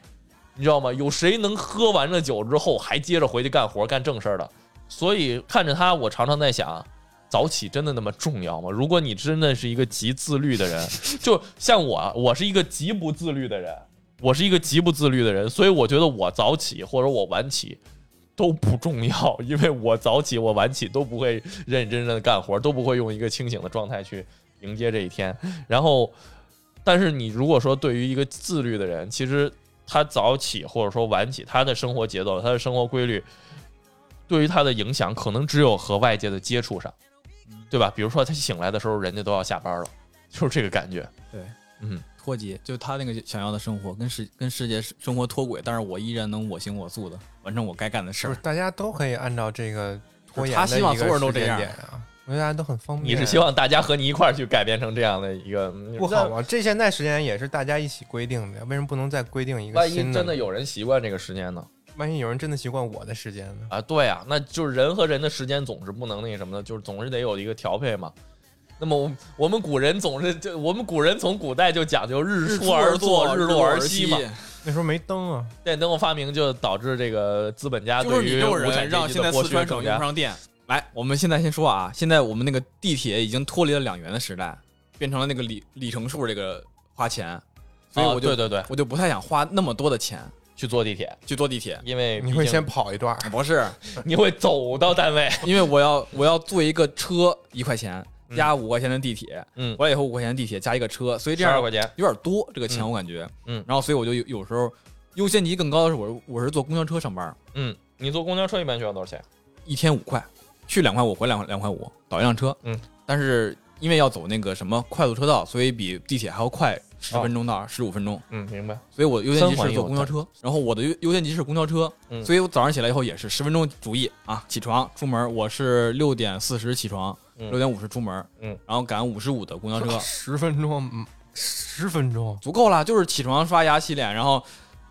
Speaker 3: 你知道吗？有谁能喝完了酒之后还接着回去干活干正事儿的？所以看着他，我常常在想。早起真的那么重要吗？如果你真的是一个极自律的人，就像我，我是一个极不自律的人，我是一个极不自律的人，所以我觉得我早起或者我晚起都不重要，因为我早起我晚起都不会认认真真的干活，都不会用一个清醒的状态去迎接这一天。然后，但是你如果说对于一个自律的人，其实他早起或者说晚起，他的生活节奏、他的生活规律，对于他的影响可能只有和外界的接触上，对吧？比如说他醒来的时候，人家都要下班了，就是这个感觉。
Speaker 2: 对，
Speaker 3: 嗯，
Speaker 2: 脱节，就他那个想要的生活跟世跟世界生活脱轨，但是我依然能我行我素的完成我该干的事
Speaker 1: 不是。大家都可以按照这个拖延
Speaker 2: 他
Speaker 1: 的一个
Speaker 2: 希望所有人都
Speaker 1: 时间
Speaker 2: 这样
Speaker 1: 点啊？我觉得大家都很方便。
Speaker 3: 你是希望大家和你一块儿去改变成这样的一个
Speaker 1: 不好？吗？这现在时间也是大家一起规定的，为什么不能再规定一个
Speaker 3: 万一真的有人习惯这个时间呢？
Speaker 1: 万一有人真的习惯我的时间呢？
Speaker 3: 啊，对啊，那就是人和人的时间总是不能那个什么的，就是总是得有一个调配嘛。那么我我们古人总是就我们古人从古代就讲究日出而作，日落而息嘛。
Speaker 1: 那时候没灯啊，
Speaker 3: 电灯的发明就导致这个资本家
Speaker 2: 就是
Speaker 3: 对于
Speaker 2: 让现在
Speaker 3: 阶级的剥
Speaker 2: 四川省用不
Speaker 3: 削更加。
Speaker 2: 来，我们现在先说啊，现在我们那个地铁已经脱离了两元的时代，变成了那个里里程数这个花钱，所以
Speaker 3: 啊
Speaker 2: 我就、
Speaker 3: 对对对，
Speaker 2: 我就不太想花那么多的钱
Speaker 3: 去坐地铁，
Speaker 2: 去坐地铁。
Speaker 3: 因为
Speaker 1: 你会先跑一段儿，
Speaker 2: 不是，
Speaker 3: 你会走到单位，
Speaker 2: 因为我要我要坐一个车一块钱
Speaker 3: 嗯。
Speaker 2: 加五块钱的地铁，
Speaker 3: 嗯。
Speaker 2: 完了以后五块钱的地铁加一个车，所以这样
Speaker 3: 十二块钱，
Speaker 2: 有点多，这个钱
Speaker 3: 嗯。
Speaker 2: 我感觉，
Speaker 3: 嗯。
Speaker 2: 然后所以我就有有时候优先级更高的是我我是坐公交车上班，
Speaker 3: 嗯，你坐公交车一般需要多少钱？
Speaker 2: 一天五块，去两块五，回两两块五，倒一辆车，
Speaker 3: 嗯，
Speaker 2: 但是因为要走那个什么快速车道，所以比地铁还要快十分钟到十五分钟，
Speaker 3: 嗯，明白。
Speaker 2: 所以我优先级是坐公交车，然后我的优优先级是公交车，
Speaker 3: 嗯。
Speaker 2: 所以我早上起来以后也是十分钟主义啊，起床出门，我是六点四十起床，
Speaker 3: 嗯。
Speaker 2: 六点五十出门，
Speaker 3: 嗯，
Speaker 2: 然后赶五十五的公交车，
Speaker 1: 十分钟，嗯十分钟，
Speaker 2: 足够了，就是起床刷牙洗脸，然后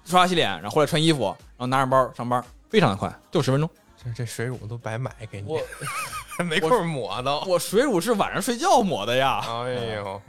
Speaker 2: 刷牙洗脸，然后回来穿衣服，然后拿着包上班，非常的快，就十分钟。
Speaker 1: 这这水乳都白买给你
Speaker 3: 我，
Speaker 1: 没空抹都。
Speaker 2: 我水乳是晚上睡觉抹的呀，
Speaker 1: 哎呦！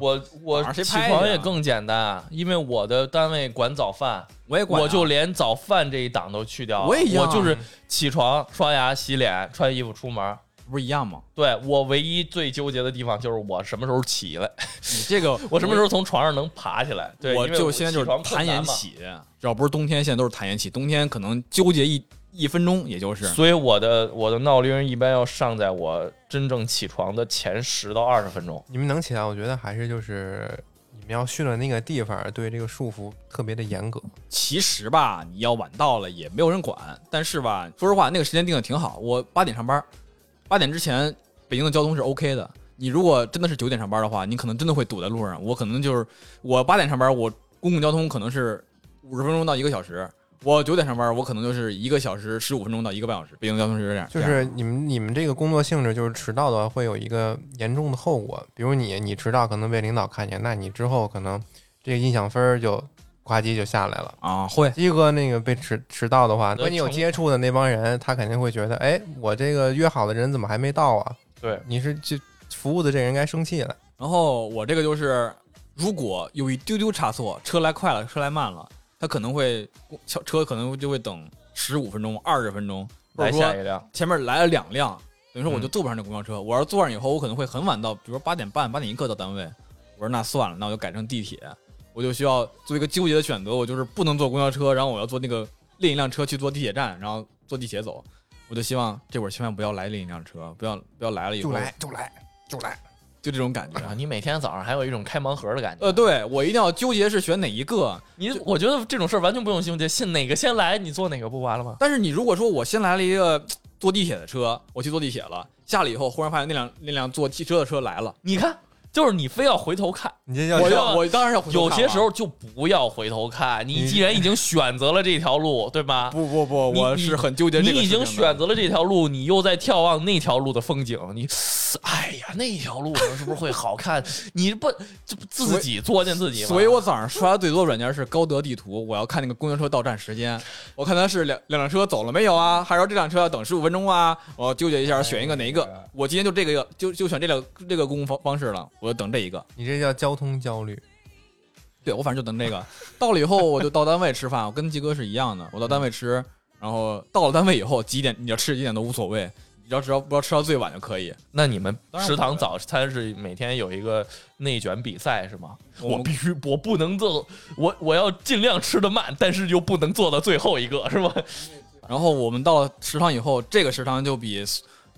Speaker 3: 我我
Speaker 2: 谁
Speaker 3: 起床也更简单，因为我的单位管早饭，
Speaker 2: 我也管啊、
Speaker 3: 我就连早饭这一档都去掉了。
Speaker 2: 我也一样啊
Speaker 3: 我就是起床、刷牙、洗脸、穿衣服出门。
Speaker 2: 不是一样吗？
Speaker 3: 对我唯一最纠结的地方就是我什么时候起来，
Speaker 2: 你这个
Speaker 3: 我什么时候从床上能爬起来？对，
Speaker 2: 我就现在就是弹眼起，只要不是冬天，现在都是弹眼起。冬天可能纠结一一分钟，也就是
Speaker 3: 所以我的我的闹铃一般要上在我真正起床的前十到二十分钟。
Speaker 1: 你们能起来，我觉得还是就是你们要去的那个地方，对这个束缚特别的严格。
Speaker 2: 其实吧，你要晚到了也没有人管。但是吧，说实话，那个时间定的挺好。我八点上班，八点之前北京的交通是 OK 的。你如果真的是九点上班的话，你可能真的会堵在路上。我可能就是我八点上班，我公共交通可能是五十分钟到一个小时。我九点上班，我可能就是一个小时十五分钟到一个半小时。北京交通是这样，
Speaker 1: 就是你们你们这个工作性质，就是迟到的话会有一个严重的后果，比如你你迟到可能被领导看见，那你之后可能这个印象分就呱唧就下来了。
Speaker 2: 啊，会
Speaker 1: 鸡哥那个被迟迟到的话，
Speaker 3: 那
Speaker 1: 和你有接触的那帮人，他肯定会觉得，哎，我这个约好的人怎么还没到啊？
Speaker 3: 对，
Speaker 1: 你是就服务的这人该生气了。
Speaker 2: 然后我这个就是，如果有一丢丢差错，车来快了，车来慢了，他可能会车车可能就会等十五分钟、二十分钟，或
Speaker 3: 来
Speaker 2: 者说
Speaker 3: 下一辆，
Speaker 2: 前面来了两辆，等于说我就
Speaker 3: 嗯
Speaker 2: 坐不上这公交车。我要是坐上以后，我可能会很晚到，比如说八点半、八点一刻到单位。我说那算了，那我就改成地铁。我就需要做一个纠结的选择，我就是不能坐公交车，然后我要坐那个另一辆车去坐地铁站，然后坐地铁走。我就希望这会儿千万不要来另一辆车，不要不要来了以后
Speaker 1: 就来就来就来，
Speaker 2: 就这种感觉。
Speaker 3: 啊，你每天早上还有一种开盲盒的感觉。
Speaker 2: 呃，对我一定要纠结是选哪一个。
Speaker 3: 你我觉得这种事儿完全不用纠结，先哪个先来，你坐哪个不完了吗？
Speaker 2: 但是你如果说我先来了一个坐地铁的车，我去坐地铁了，下了以后忽然发现那辆那辆坐汽车的车来了，
Speaker 3: 你看，就是你非要回头看，
Speaker 1: 你这叫
Speaker 2: 我
Speaker 3: 要
Speaker 2: 要我当然要回头
Speaker 3: 有些时候就不要回头看。你
Speaker 1: 你
Speaker 3: 既然已经选择了这条路，对吧？
Speaker 2: 不不不，我是很纠结
Speaker 3: 你。已经选择了这条路，你又在眺望那条路的风景，你，哎呀，那条路上是不是会好看？你不这不自己作践自己吗？
Speaker 2: 所以我早上刷的最多的软件是高德地图，我要看那个公交车到站时间，我看它是两两辆车走了没有啊，还是说这辆车要等十五分钟啊？我要纠结一下，选一个哪一个？我今天就这个就就选这个这个公共方方式了，我就等这一个。
Speaker 1: 你这叫交通焦虑。
Speaker 2: 对我反正就等这个。到了以后我就到单位吃饭，我跟鸡哥是一样的，我到单位吃，然后到了单位以后几点你要吃几点都无所谓，只要只要不要吃到最晚就可以。
Speaker 3: 那你们食堂早餐是每天有一个内卷比赛是吗？
Speaker 2: 我
Speaker 3: 我必须，我不能做，我我要尽量吃的慢，但是又不能做到最后一个，是吗？
Speaker 2: 然后我们到了食堂以后，这个食堂就比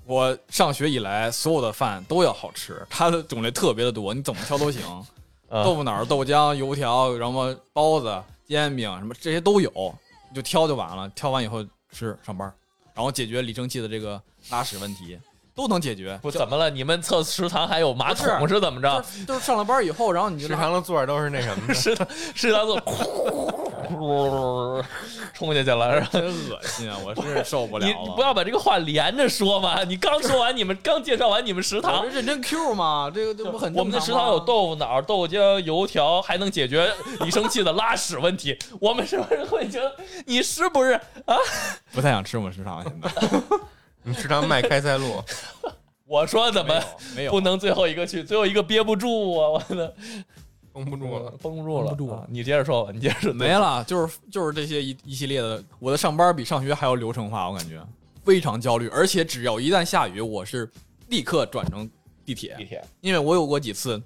Speaker 2: 我上学以来所有的饭都要好吃，它的种类特别的多，你怎么挑都行，
Speaker 3: 啊
Speaker 2: 豆腐脑、豆浆、油条，然后包子、煎饼什么这些都有，你就挑就完了。挑完以后吃上班，然后解决李正气的这个拉屎问题都能解决。
Speaker 3: 不怎么了？你们厕食堂还有马桶是怎么着？
Speaker 2: 就是上了班以后，然后你就
Speaker 1: 食堂的座儿都是那什么的，
Speaker 3: 食堂食堂做 冲下去了？
Speaker 2: 真恶心啊！我是受不了
Speaker 3: 你
Speaker 2: 了。
Speaker 3: 你不要把这个话连着说嘛！你刚说完，你们刚介绍完你们食
Speaker 2: 我
Speaker 3: 堂
Speaker 2: 这，认真 Q 嘛，这个这不很
Speaker 3: 我们的食堂有豆腐脑、豆浆、油条，还能解决你生气的拉屎问题。我们是不是会觉得你是不是啊？
Speaker 2: 不太想吃我们食堂现在。
Speaker 1: 你食堂卖开塞露，
Speaker 3: 我说怎么
Speaker 2: 没有
Speaker 3: 不能最后一个去？最后一个憋不住啊！我的
Speaker 1: 绷不住了。
Speaker 3: 绷不住了，
Speaker 2: 绷不住了
Speaker 3: 啊你接着说吧，你接着说。
Speaker 2: 没了，就是就是这些一一系列的。我的上班比上学还要流程化，我感觉 非常焦虑，而且只要一旦下雨，我是立刻转成地铁
Speaker 3: 地，铁。
Speaker 2: 因为我有过几次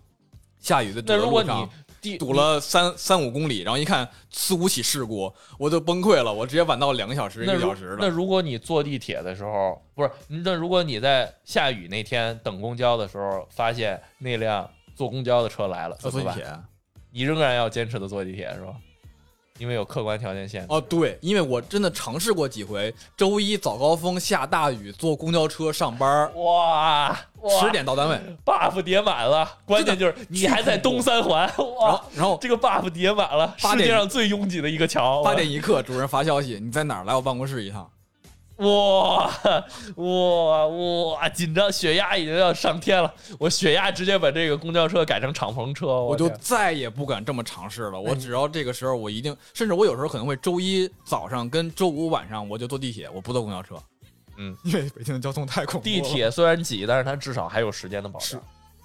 Speaker 2: 下雨的堵在
Speaker 3: 那如果你
Speaker 2: 路上，
Speaker 3: 地
Speaker 2: 堵了三三五公里，然后一看四五起事故，我就崩溃了，我直接晚到两个小时、一个小时了。
Speaker 3: 那如果你坐地铁的时候，不是那如果你在下雨那天等公交的时候，发现那辆坐公交的车来了，怎么办？
Speaker 2: 坐地铁
Speaker 3: 你仍然要坚持的坐地铁是吧？因为有客观条件限制。
Speaker 2: 哦，对，因为我真的尝试过几回，周一早高峰下大雨坐公交车上班，
Speaker 3: 哇，哇
Speaker 2: 十点到单位
Speaker 3: ，buff 叠满了，关键就是你还在东三环，
Speaker 2: 然后，然后
Speaker 3: 这个 buff 叠满了，世界上最拥挤的一个桥。
Speaker 2: 八点一刻，主任发消息，你在哪儿？来我办公室一趟。
Speaker 3: 哇哇哇！紧张，血压已经要上天了。我血压直接把这个公交车改成敞篷车，
Speaker 2: 我就再也不敢这么尝试了。我只要这个时候，我一定，甚至我有时候可能会周一早上跟周五晚上我就坐地铁，我不坐公交车。
Speaker 3: 嗯，
Speaker 2: 因为北京的交通太恐怖。
Speaker 3: 地铁虽然挤，但是它至少还有时间的保障。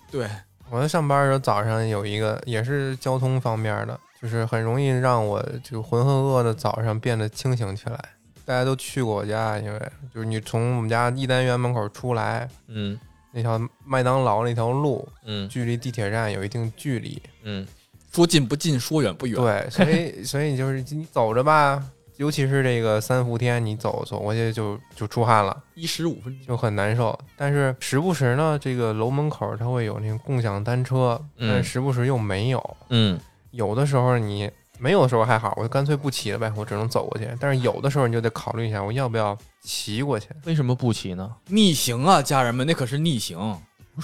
Speaker 2: 对，
Speaker 1: 我在上班的时候，早上有一个也是交通方面的，就是很容易让我就浑浑噩噩的早上变得清醒起来。大家都去过我家，因为就是你从我们家一单元门口出来，
Speaker 3: 嗯
Speaker 1: 那条麦当劳那条路，
Speaker 3: 嗯
Speaker 1: 距离地铁站有一定距离。
Speaker 3: 嗯，
Speaker 2: 说近不近，说远不远。
Speaker 1: 对，所以所以就是你走着吧，尤其是这个三伏天，你走走过去就就出汗了，
Speaker 2: 一十五分钟。
Speaker 1: 就很难受。但是时不时呢，这个楼门口它会有那个共享单车，
Speaker 3: 嗯
Speaker 1: 但时不时又没有。
Speaker 3: 嗯，
Speaker 1: 有的时候你没有的时候还好，我就干脆不骑了呗，我只能走过去。但是有的时候你就得考虑一下，我要不要骑过去？
Speaker 3: 为什么不骑呢？
Speaker 2: 逆行啊，家人们，那可是逆行。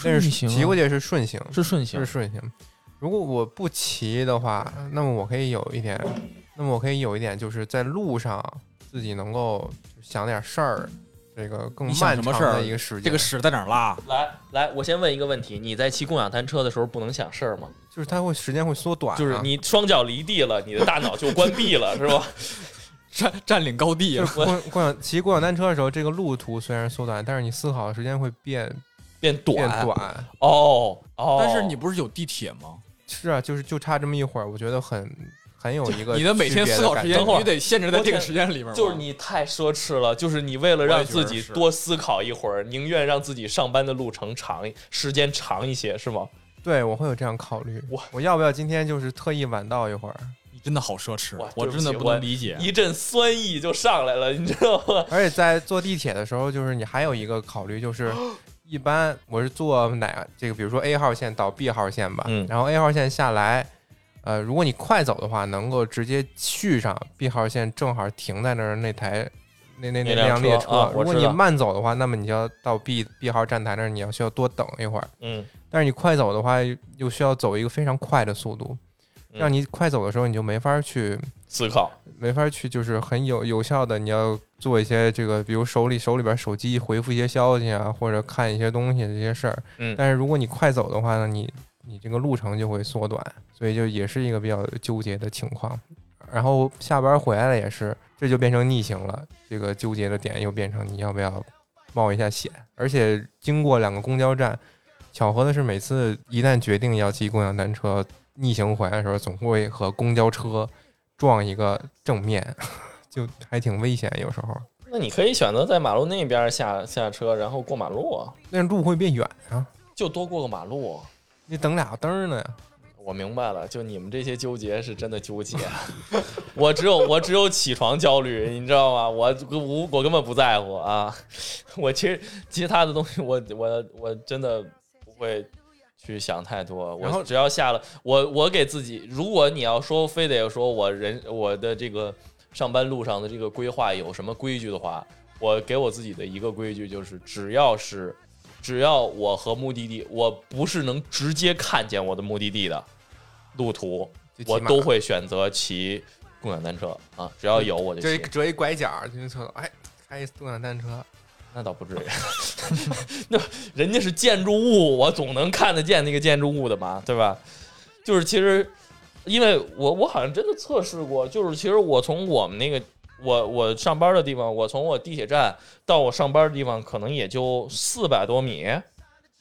Speaker 1: 但是骑过去是顺行，
Speaker 3: 是顺行
Speaker 1: 是顺行。如果我不骑的话，那么我可以有一点那么我可以有一点就是在路上自己能够想点事儿，这个更漫长
Speaker 2: 什么事儿
Speaker 1: 的一个时间。
Speaker 2: 这个屎在哪儿拉？
Speaker 3: 来来，我先问一个问题：你在骑共享单车的时候不能想事儿吗？
Speaker 1: 就是它会时间会缩短啊、
Speaker 3: 就是你双脚离地了，你的大脑就关闭了，是吧？
Speaker 2: 占占领高地
Speaker 1: 就
Speaker 2: 了。
Speaker 1: 是共共享骑共享单车的时候，这个路途虽然缩短，但是你思考的时间会变
Speaker 3: 变短
Speaker 1: 变短。
Speaker 3: 哦哦，
Speaker 2: 但是你不是有地铁吗？
Speaker 1: 是啊，就是就差这么一会儿，我觉得很很有一个
Speaker 2: 你的每天思考时间
Speaker 1: 感觉
Speaker 3: 等会儿
Speaker 2: 必须得限制在这个时间里面。
Speaker 3: 就是你太奢侈了，就是你为了让自己多思考一会儿，宁愿让自己上班的路程长时间长一些，是吗？
Speaker 1: 对我会有这样考虑。
Speaker 3: 我
Speaker 1: 我要不要今天就是特意晚到一会儿？
Speaker 2: 你真的好奢侈
Speaker 3: 哇，
Speaker 2: 我真的
Speaker 3: 不
Speaker 2: 能理解。
Speaker 3: 一阵酸意就上来了，你知道吗？
Speaker 1: 而且在坐地铁的时候，就是你还有一个考虑，就是 一般我是坐哪这个，比如说 A 号线到 B 号线吧，
Speaker 3: 嗯
Speaker 1: 然后 A 号线下来，呃，如果你快走的话，能够直接续上 B 号线，正好停在那儿那台那那那
Speaker 3: 那辆
Speaker 1: 辆列
Speaker 3: 车啊
Speaker 1: 如果你慢走的话，那么你就要到 B B 号站台那儿，你要需要多等一会儿。
Speaker 3: 嗯，
Speaker 1: 但是你快走的话，又需要走一个非常快的速度，
Speaker 3: 嗯
Speaker 1: 让你快走的时候，你就没法去
Speaker 3: 思考，
Speaker 1: 没法去，就是很有有效的，你要做一些这个，比如手里手里边手机回复一些消息啊，或者看一些东西这些事儿。
Speaker 3: 嗯
Speaker 1: 但是如果你快走的话呢，你你这个路程就会缩短，所以就也是一个比较纠结的情况。然后下班回来了也是，这就变成逆行了，这个纠结的点又变成你要不要冒一下险，而且经过两个公交站，巧合的是每次一旦决定要骑共享单车逆行回来的时候，总会和公交车撞一个正面，就还挺危险。有时候
Speaker 3: 那你可以选择在马路那边下下车，然后过马路啊，
Speaker 1: 那路会变远啊，
Speaker 3: 就多过个马路。
Speaker 1: 你等俩灯儿呢呀。
Speaker 3: 我明白了，就你们这些纠结是真的纠结，我只有我只有起床焦虑，你知道吗？我我我根本不在乎啊，我其实其他的东西我我我真的不会去想太多，
Speaker 1: 然后
Speaker 3: 我只要下了我我给自己，如果你要说非得说我人我的这个上班路上的这个规划有什么规矩的话，我给我自己的一个规矩就是，只要是只要我和目的地，我不是能直接看见我的目的地的路途，我都会选择骑共享单车啊，只要有我就
Speaker 1: 折一拐角进去厕所，哎，开一共享单车，
Speaker 3: 那倒不至于，那人家是建筑物，我总能看得见那个建筑物的嘛，对吧？就是其实，因为我我好像真的测试过，就是其实我从我们那个我我上班的地方，我从我地铁站到我上班的地方，可能也就四百多米，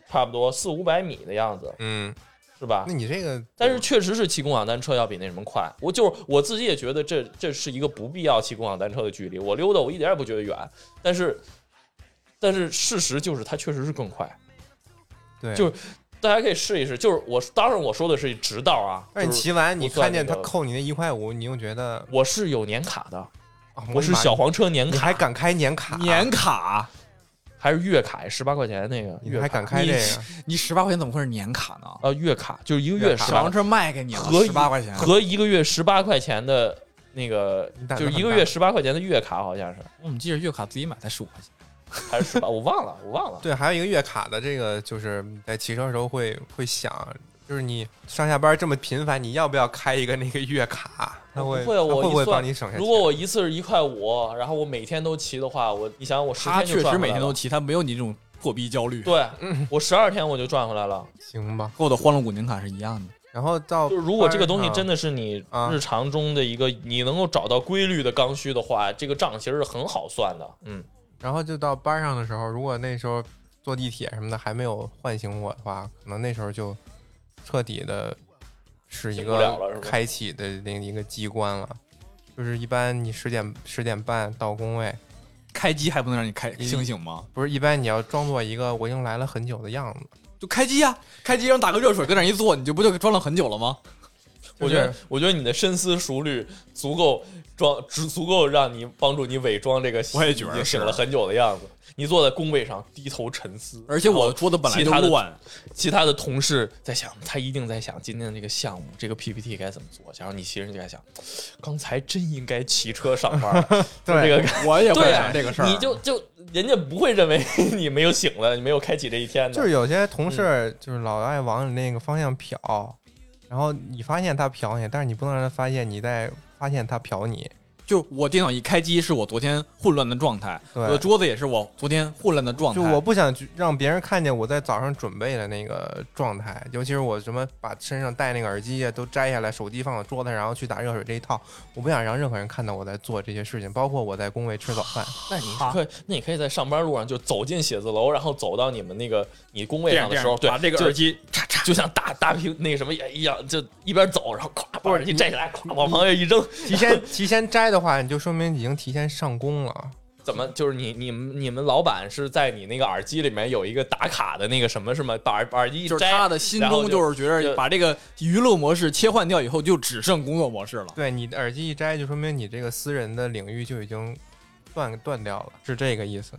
Speaker 3: 差不多四五百米的样子，
Speaker 1: 嗯，
Speaker 3: 是吧
Speaker 1: 那？你这个，
Speaker 3: 但是确实是骑共享单车要比那什么快，我就是我自己也觉得这这是一个不必要骑共享单车的距离。我溜达我一点也不觉得远，但是但是事实就是它确实是更快。
Speaker 1: 对，
Speaker 3: 就大家可以试一试，就是我当然我说的是直道啊，
Speaker 1: 那你骑完，你看见他扣你那一块五，你又觉得，
Speaker 3: 我是有年卡的，
Speaker 1: 啊
Speaker 3: 我是小，黄车年
Speaker 1: 你
Speaker 3: 卡，
Speaker 1: 还敢开年卡？
Speaker 2: 年卡，
Speaker 3: 还是月卡，十八块钱那个月卡，
Speaker 1: 你还敢开这个？
Speaker 2: 你十八块钱怎么会是年卡呢？
Speaker 3: 啊月卡，就是一个
Speaker 1: 月
Speaker 2: 小黄车卖给你了
Speaker 3: 和
Speaker 2: 十八块钱，
Speaker 3: 和一个月十八块钱的那个就是一个月十八块钱的月卡，好像是
Speaker 2: 我怎么记得月卡自己买才十五块钱？
Speaker 3: 还是十八，我忘了，我忘了。
Speaker 1: 对，还有一个月卡的这个，就是在骑车的时候会会想，就是你上下班这么频繁，你要不要开一个那个月卡？他会
Speaker 3: 不会
Speaker 1: 不会
Speaker 3: 我一算
Speaker 1: 帮你省下钱？
Speaker 3: 如果我一次是一块五，然后我每天都骑的话，我你想想我十天就
Speaker 2: 确实
Speaker 3: 赚回来了
Speaker 2: 每天都骑，他没有你这种破逼焦虑，
Speaker 3: 对，我十二天我就赚回来了。
Speaker 1: 行吧，
Speaker 2: 和我的欢乐谷年卡是一样的。
Speaker 1: 然后到
Speaker 3: 就是如果这个东西真的是你
Speaker 1: 啊
Speaker 3: 日常中的一个你能够找到规律的刚需的话，这个账其实是很好算的。嗯，
Speaker 1: 然后就到班上的时候，如果那时候坐地铁什么的还没有唤醒我的话，可能那时候就彻底的是一个开启的那一个机关了。就是一般你十点十点半到工位，
Speaker 2: 开机还不能让你开清醒吗？
Speaker 1: 不是一般你要装作一个我已经来了很久的样子。
Speaker 2: 就开机呀、开机让打个热水，搁那儿一坐，你就不就装了很久了吗？
Speaker 1: 就是
Speaker 3: 我觉得我觉得你的深思熟虑足够装，足足够让你帮助你伪装这个
Speaker 2: 我也觉得
Speaker 3: 已经醒了很久的样子。你坐在工位上低头沉思，
Speaker 2: 而且我的桌子本来就
Speaker 3: 其他的
Speaker 2: 乱，
Speaker 3: 其他的同事在想，他一定在想今天的这个项目，这个 PPT 该怎么做。然后你其实就在想，刚才真应该骑车上班。对 这个，
Speaker 2: 我也会想这个事儿。
Speaker 3: 你就就人家不会认为你没有醒了，你没有开启这一天的。
Speaker 1: 就是有些同
Speaker 3: 嗯
Speaker 1: 事就是老爱往你那个方向瞟，然后你发现他瞟你，但是你不能让他发现你在发现他瞟你。
Speaker 2: 就我电脑一开机是我昨天混乱的状态，
Speaker 1: 对
Speaker 2: 我的桌子也是我昨天混乱的状态。
Speaker 1: 就我不想去让别人看见我在早上准备的那个状态，尤其是我什么把身上戴那个耳机啊都摘下来，手机放到桌子上，然后去打热水这一套，我不想让任何人看到我在做这些事情，包括我在工位吃早饭。
Speaker 3: 那你可以，那你可以在上班路上就走进写字楼，然后走到你们那个你工位上的时候，对，
Speaker 2: 把这个耳机嚓嚓
Speaker 3: 就像大大屏那个什么一样，就一边走，然后咵把耳机摘下来，咵往旁边一扔。
Speaker 1: 提前提前摘的话，你就说明已经提前上工了。
Speaker 3: 怎么就是你你们你们老板是在你那个耳机里面有一个打卡的那个什么什么，把耳耳机一
Speaker 2: 就是
Speaker 3: 摘，
Speaker 2: 他的心中就是觉得把这个娱乐模式切换掉以后，就只剩工作模式了。
Speaker 1: 对你的耳机一摘，就说明你这个私人的领域就已经断断掉了，是这个意思。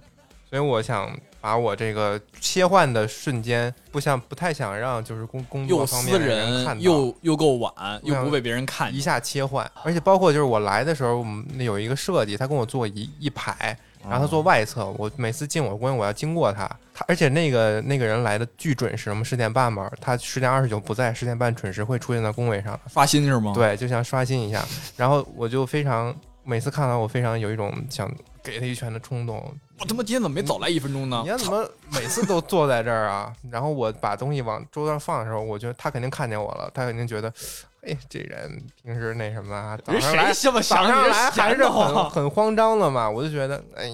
Speaker 1: 所以我想把我这个切换的瞬间，不想不太想让就是工工作方面的人看到，
Speaker 2: 人又又够晚，又
Speaker 1: 想
Speaker 2: 不被别人看。
Speaker 1: 一下切换，而且包括就是我来的时候，我们那有一个设计，他跟我坐一一排，然后他坐外侧，我每次进我的工位我要经过他，他而且那个那个人来的巨准时，我们十点半嘛，他十点二十九不在，十点半准时会出现在工位上，
Speaker 2: 发薪是吗？，
Speaker 1: 对，就像刷新一下，然后我就非常每次看到我非常有一种想给他一拳的冲动，
Speaker 2: 我他妈今天怎么没早来一分钟呢
Speaker 1: 你？要怎么每次都坐在这儿啊？然后我把东西往桌上放的时候，我觉得他肯定看见我了，他肯定觉得，哎，这人平时那什么啊，早上来
Speaker 2: 谁这么想？
Speaker 1: 早上来还是很
Speaker 2: 慌
Speaker 1: 很慌张的嘛，我就觉得，哎，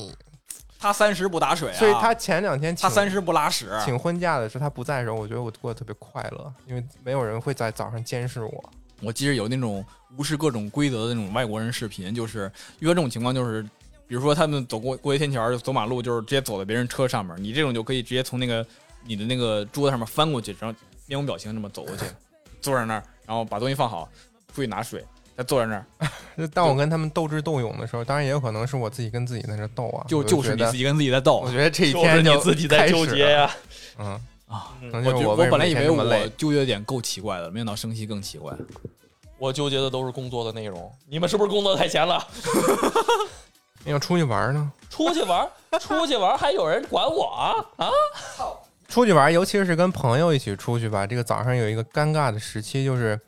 Speaker 2: 他三十不打水啊，
Speaker 1: 所以他前两天请
Speaker 2: 他三十不拉屎。
Speaker 1: 请婚假的时候，他不在的时候，我觉得我过得特别快乐，因为没有人会在早上监视我。
Speaker 2: 我记得有那种无视各种规则的那种外国人视频，就是遇到这种情况，就是比如说他们走过过街天桥走马路，就是直接走在别人车上面，你这种就可以直接从那个你的那个桌子上面翻过去，然后面无表情这么走过去，坐在那儿，然后把东西放好，出去拿水，再坐在那儿，
Speaker 1: 就当我跟他们斗智斗勇的时候，当然也有可能是我自己跟自己在那斗啊，
Speaker 2: 就就是你自己跟自己在斗
Speaker 1: 我。觉得这一
Speaker 3: 就是
Speaker 1: 天就
Speaker 3: 你自己在 纠结呀。
Speaker 1: 嗯
Speaker 2: 啊，我
Speaker 1: 我
Speaker 2: 本来以为我纠结的点够奇怪的，没想到生气更奇怪。
Speaker 3: 我纠结的都是工作的内容，你们是不是工作太闲了？
Speaker 1: 要出去玩呢。
Speaker 3: 出去玩，出去玩还有人管我啊啊！
Speaker 1: 出去玩，尤其是跟朋友一起出去吧，这个早上有一个尴尬的时期，就是，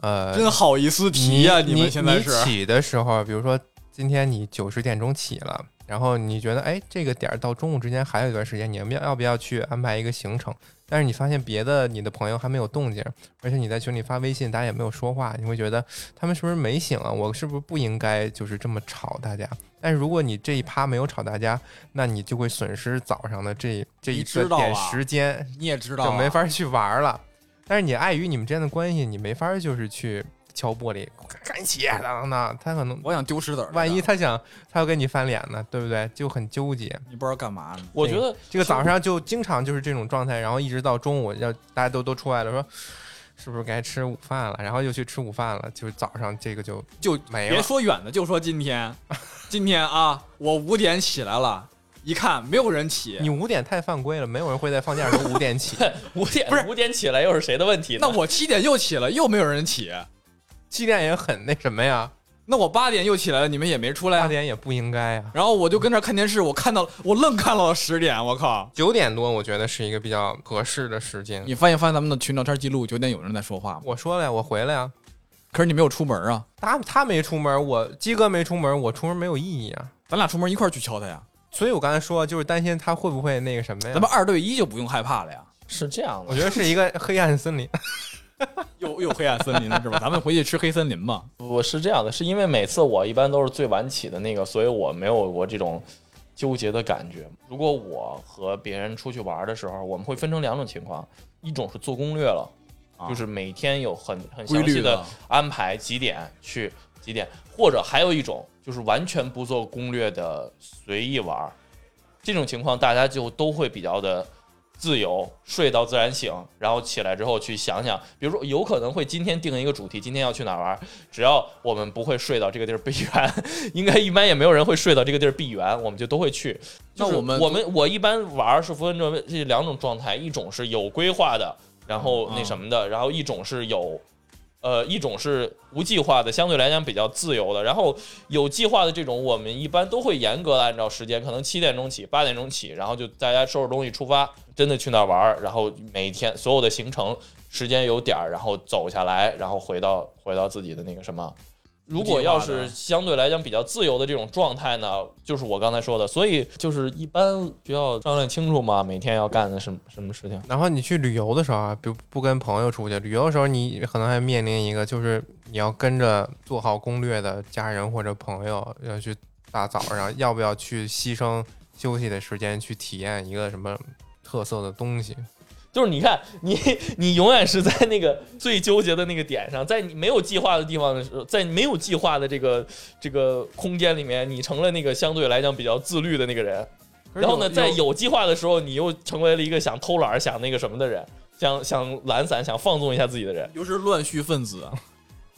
Speaker 1: 呃，
Speaker 2: 真好意思提呀、
Speaker 1: 你
Speaker 2: 们现在是
Speaker 1: 你起的时候，比如说今天你九十点钟起了，然后你觉得哎这个点儿到中午之间还有一段时间，你们要要不要去安排一个行程？但是你发现别的你的朋友还没有动静，而且你在群里发微信，大家也没有说话，你会觉得他们是不是没醒啊？我是不是不应该就是这么吵大家？但是如果你这一趴没有吵大家，那你就会损失早上的这这一点时间，
Speaker 2: 你也知道、
Speaker 1: 就
Speaker 2: 啊，
Speaker 1: 没法去玩了。但是你碍于你们之间的关系，你没法就是去敲玻璃，赶紧起，当当当。他可能
Speaker 2: 我想丢石子儿，
Speaker 1: 万一他想他要跟你翻脸呢，对不对？就很纠结。
Speaker 2: 你不知道干嘛呢？
Speaker 3: 我觉得
Speaker 1: 这个早上就经常就是这种状态，然后一直到中午，要大家都都出来了，说是不是该吃午饭了？然后又去吃午饭了，就是早上这个就
Speaker 2: 就别
Speaker 1: 没了。
Speaker 2: 说远的，就说今天，今天啊，我五点起来了，一看没有人起，
Speaker 1: 你五点太犯规了，没有人会在放假的时候五点起。
Speaker 3: 五点
Speaker 2: 不是
Speaker 3: 五点起来又是谁的问题呢？
Speaker 2: 那我七点又起了，又没有人起，
Speaker 1: 七点也很那什么呀，
Speaker 2: 那我八点又起来了，你们也没出来
Speaker 1: 八
Speaker 2: 啊。
Speaker 1: 点也不应该啊。
Speaker 2: 然后我就跟这儿看电视，我看到了，我愣看到了十点，我靠！
Speaker 1: 九点多我觉得是一个比较合适的时间。
Speaker 2: 你翻一翻咱们的群聊天记录，九点有人在说话吗？
Speaker 1: 我说了呀，我回来呀。
Speaker 2: 可是你没有出门啊，
Speaker 1: 他他没出门，我鸡哥没出门，我出门没有意义啊。
Speaker 2: 咱俩出门一块儿去敲他呀。
Speaker 1: 所以我刚才说，就是担心他会不会那个什么呀？
Speaker 2: 咱们二对一就不用害怕了呀。
Speaker 3: 是这样
Speaker 1: 我，觉得是一个黑暗森林。
Speaker 2: 又又黑暗森林了是吧？咱们回去吃黑森林吧。
Speaker 3: 我是这样的，是因为每次我一般都是最晚起的那个，所以我没有过这种纠结的感觉。如果我和别人出去玩的时候，我们会分成两种情况，一种是做攻略了，
Speaker 2: 啊
Speaker 3: 就是每天有很很详细的安排几点去几点，或者还有一种就是完全不做攻略的随意玩。这种情况大家就都会比较的自由，睡到自然醒，然后起来之后去想想，比如说有可能会今天定一个主题，今天要去哪儿玩儿，只要我们不会睡到这个地儿闭园，应该一般也没有人会睡到这个地儿闭园，我们就都会去。就是
Speaker 2: 那我们
Speaker 3: 我们我一般玩儿是分成这两种状态，一种是有规划的，然后那什么的，然后一种是有。呃，一种是无计划的，相对来讲比较自由的，然后有计划的这种，我们一般都会严格的按照时间，可能七点钟起，八点钟起，然后就大家收拾东西出发，真的去那儿玩儿，然后每天所有的行程时间有点儿，然后走下来，然后回到回到自己的那个什么如果要是相对来讲比较自由的这种状态呢，就是我刚才说的，所以就是一般需要商量清楚嘛，每天要干的什么什么事情。
Speaker 1: 然后你去旅游的时候啊，不不跟朋友出去，旅游的时候你可能还面临一个，就是你要跟着做好攻略的家人或者朋友要去大早上，要不要去牺牲休息的时间去体验一个什么特色的东西？
Speaker 3: 就是你看，你你永远是在那个最纠结的那个点上，在你没有计划的地方的时候，在没有计划的这个这个空间里面，你成了那个相对来讲比较自律的那个人。然后呢，在有计划的时候，你又成为了一个想偷懒、想那个什么的人，想想懒散、想放纵一下自己的人，
Speaker 2: 又是乱序分子。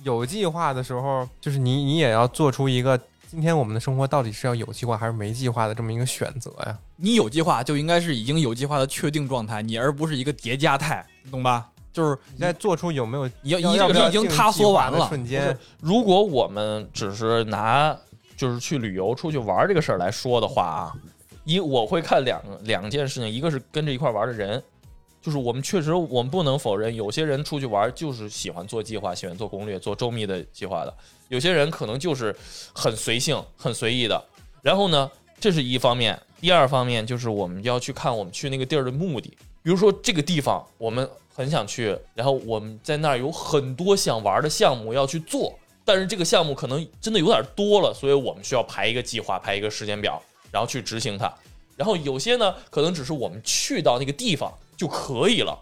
Speaker 1: 有计划的时候，就是你你也要做出一个。今天我们的生活到底是要有计划还是没计划的这么一个选择呀？
Speaker 2: 你有计划就应该是已经有计划的确定状态，你而不是一个叠加态，懂吧？就是
Speaker 1: 你在做出有没有
Speaker 2: 要
Speaker 1: 已
Speaker 2: 经已经塌缩完了
Speaker 1: 瞬间。
Speaker 3: 如果我们只是拿就是去旅游出去玩这个事儿来说的话啊，一我会看两两件事情，一个是跟着一块玩的人。就是我们确实，我们不能否认，有些人出去玩就是喜欢做计划，喜欢做攻略，做周密的计划的。有些人可能就是很随性、很随意的。然后呢，这是一方面。第二方面就是我们要去看我们去那个地儿的目的。比如说这个地方我们很想去，然后我们在那儿有很多想玩的项目要去做，但是这个项目可能真的有点多了，所以我们需要排一个计划，排一个时间表，然后去执行它。然后有些呢，可能只是我们去到那个地方。就可以了。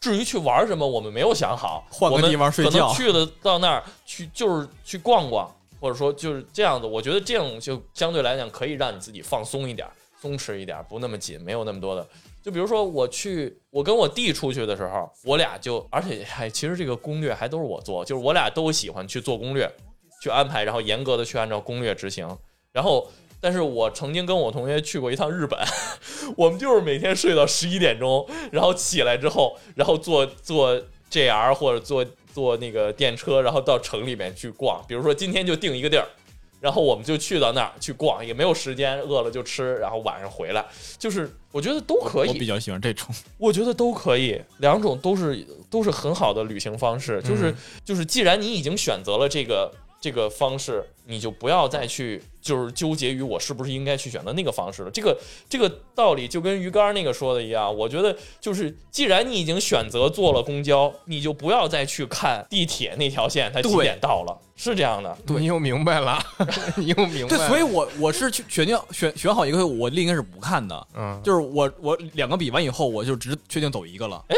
Speaker 3: 至于去玩什么，我们没有想好。
Speaker 2: 换个地方睡觉，
Speaker 3: 去了到那儿去就是去逛逛，或者说就是这样子。我觉得这种就相对来讲可以让你自己放松一点，松弛一点，不那么紧，没有那么多的。就比如说我去，我跟我弟出去的时候，我俩就而且还其实这个攻略还都是我做，就是我俩都喜欢去做攻略，去安排，然后严格的去按照攻略执行，然后。但是我曾经跟我同学去过一趟日本，我们就是每天睡到十一点钟，然后起来之后，然后坐坐 JR 或者坐坐那个电车，然后到城里面去逛。比如说今天就定一个地儿，然后我们就去到那儿去逛，也没有时间，饿了就吃，然后晚上回来。就是我觉得都可以。
Speaker 2: 我比较喜欢这种，
Speaker 3: 我觉得都可以，两种都是都是很好的旅行方式。就是就是，既然你已经选择了这个这个方式，你就不要再去。就是纠结于我是不是应该去选择那个方式了。这个这个道理就跟鱼竿那个说的一样。我觉得就是，既然你已经选择坐了公交，你就不要再去看地铁那条线它几点到了，是这样的。
Speaker 1: 对你又明白了，你又明白。
Speaker 2: 对，所以我我是去选定选选好一个，我另一个是不看的。嗯，就是我我两个比完以后，我就只确定走一个了。
Speaker 3: 哎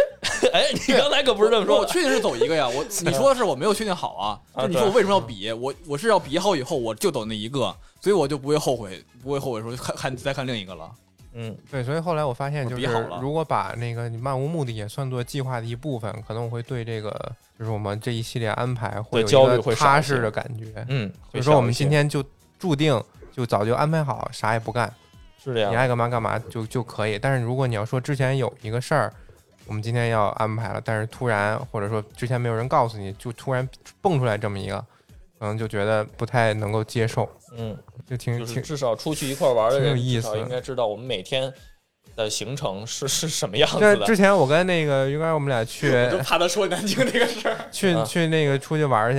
Speaker 3: 哎，你刚才可不是这么说，
Speaker 2: 我确定是走一个呀。我 你说的是我没有确定好啊。就你说我为什么要比？我我是要比好以后我就走那一个。所以我就不会后悔，不会后悔说看看再看另一个了。
Speaker 3: 嗯，
Speaker 1: 对，所以后来我发现，就是如果把那个你漫无目的也算作计划的一部分，可能我会对这个就是我们这一系列安排会有一个踏实的感觉。
Speaker 3: 嗯，
Speaker 1: 就是说我们今天就注定就早就安排好，啥也不干，
Speaker 3: 是这样，
Speaker 1: 你爱干嘛干嘛就就可以。但是如果你要说之前有一个事儿，我们今天要安排了，但是突然或者说之前没有人告诉你，就突然蹦出来这么一个。可能就觉得不太能够接受，
Speaker 3: 嗯，
Speaker 1: 就挺挺
Speaker 3: 至少出去一块玩的人，
Speaker 1: 意
Speaker 3: 思应该知道我们每天的行程是是什么样子的。
Speaker 1: 之前我跟那个于刚我们俩去，
Speaker 2: 就怕他说南京这个事儿，
Speaker 1: 去去那个出去玩去。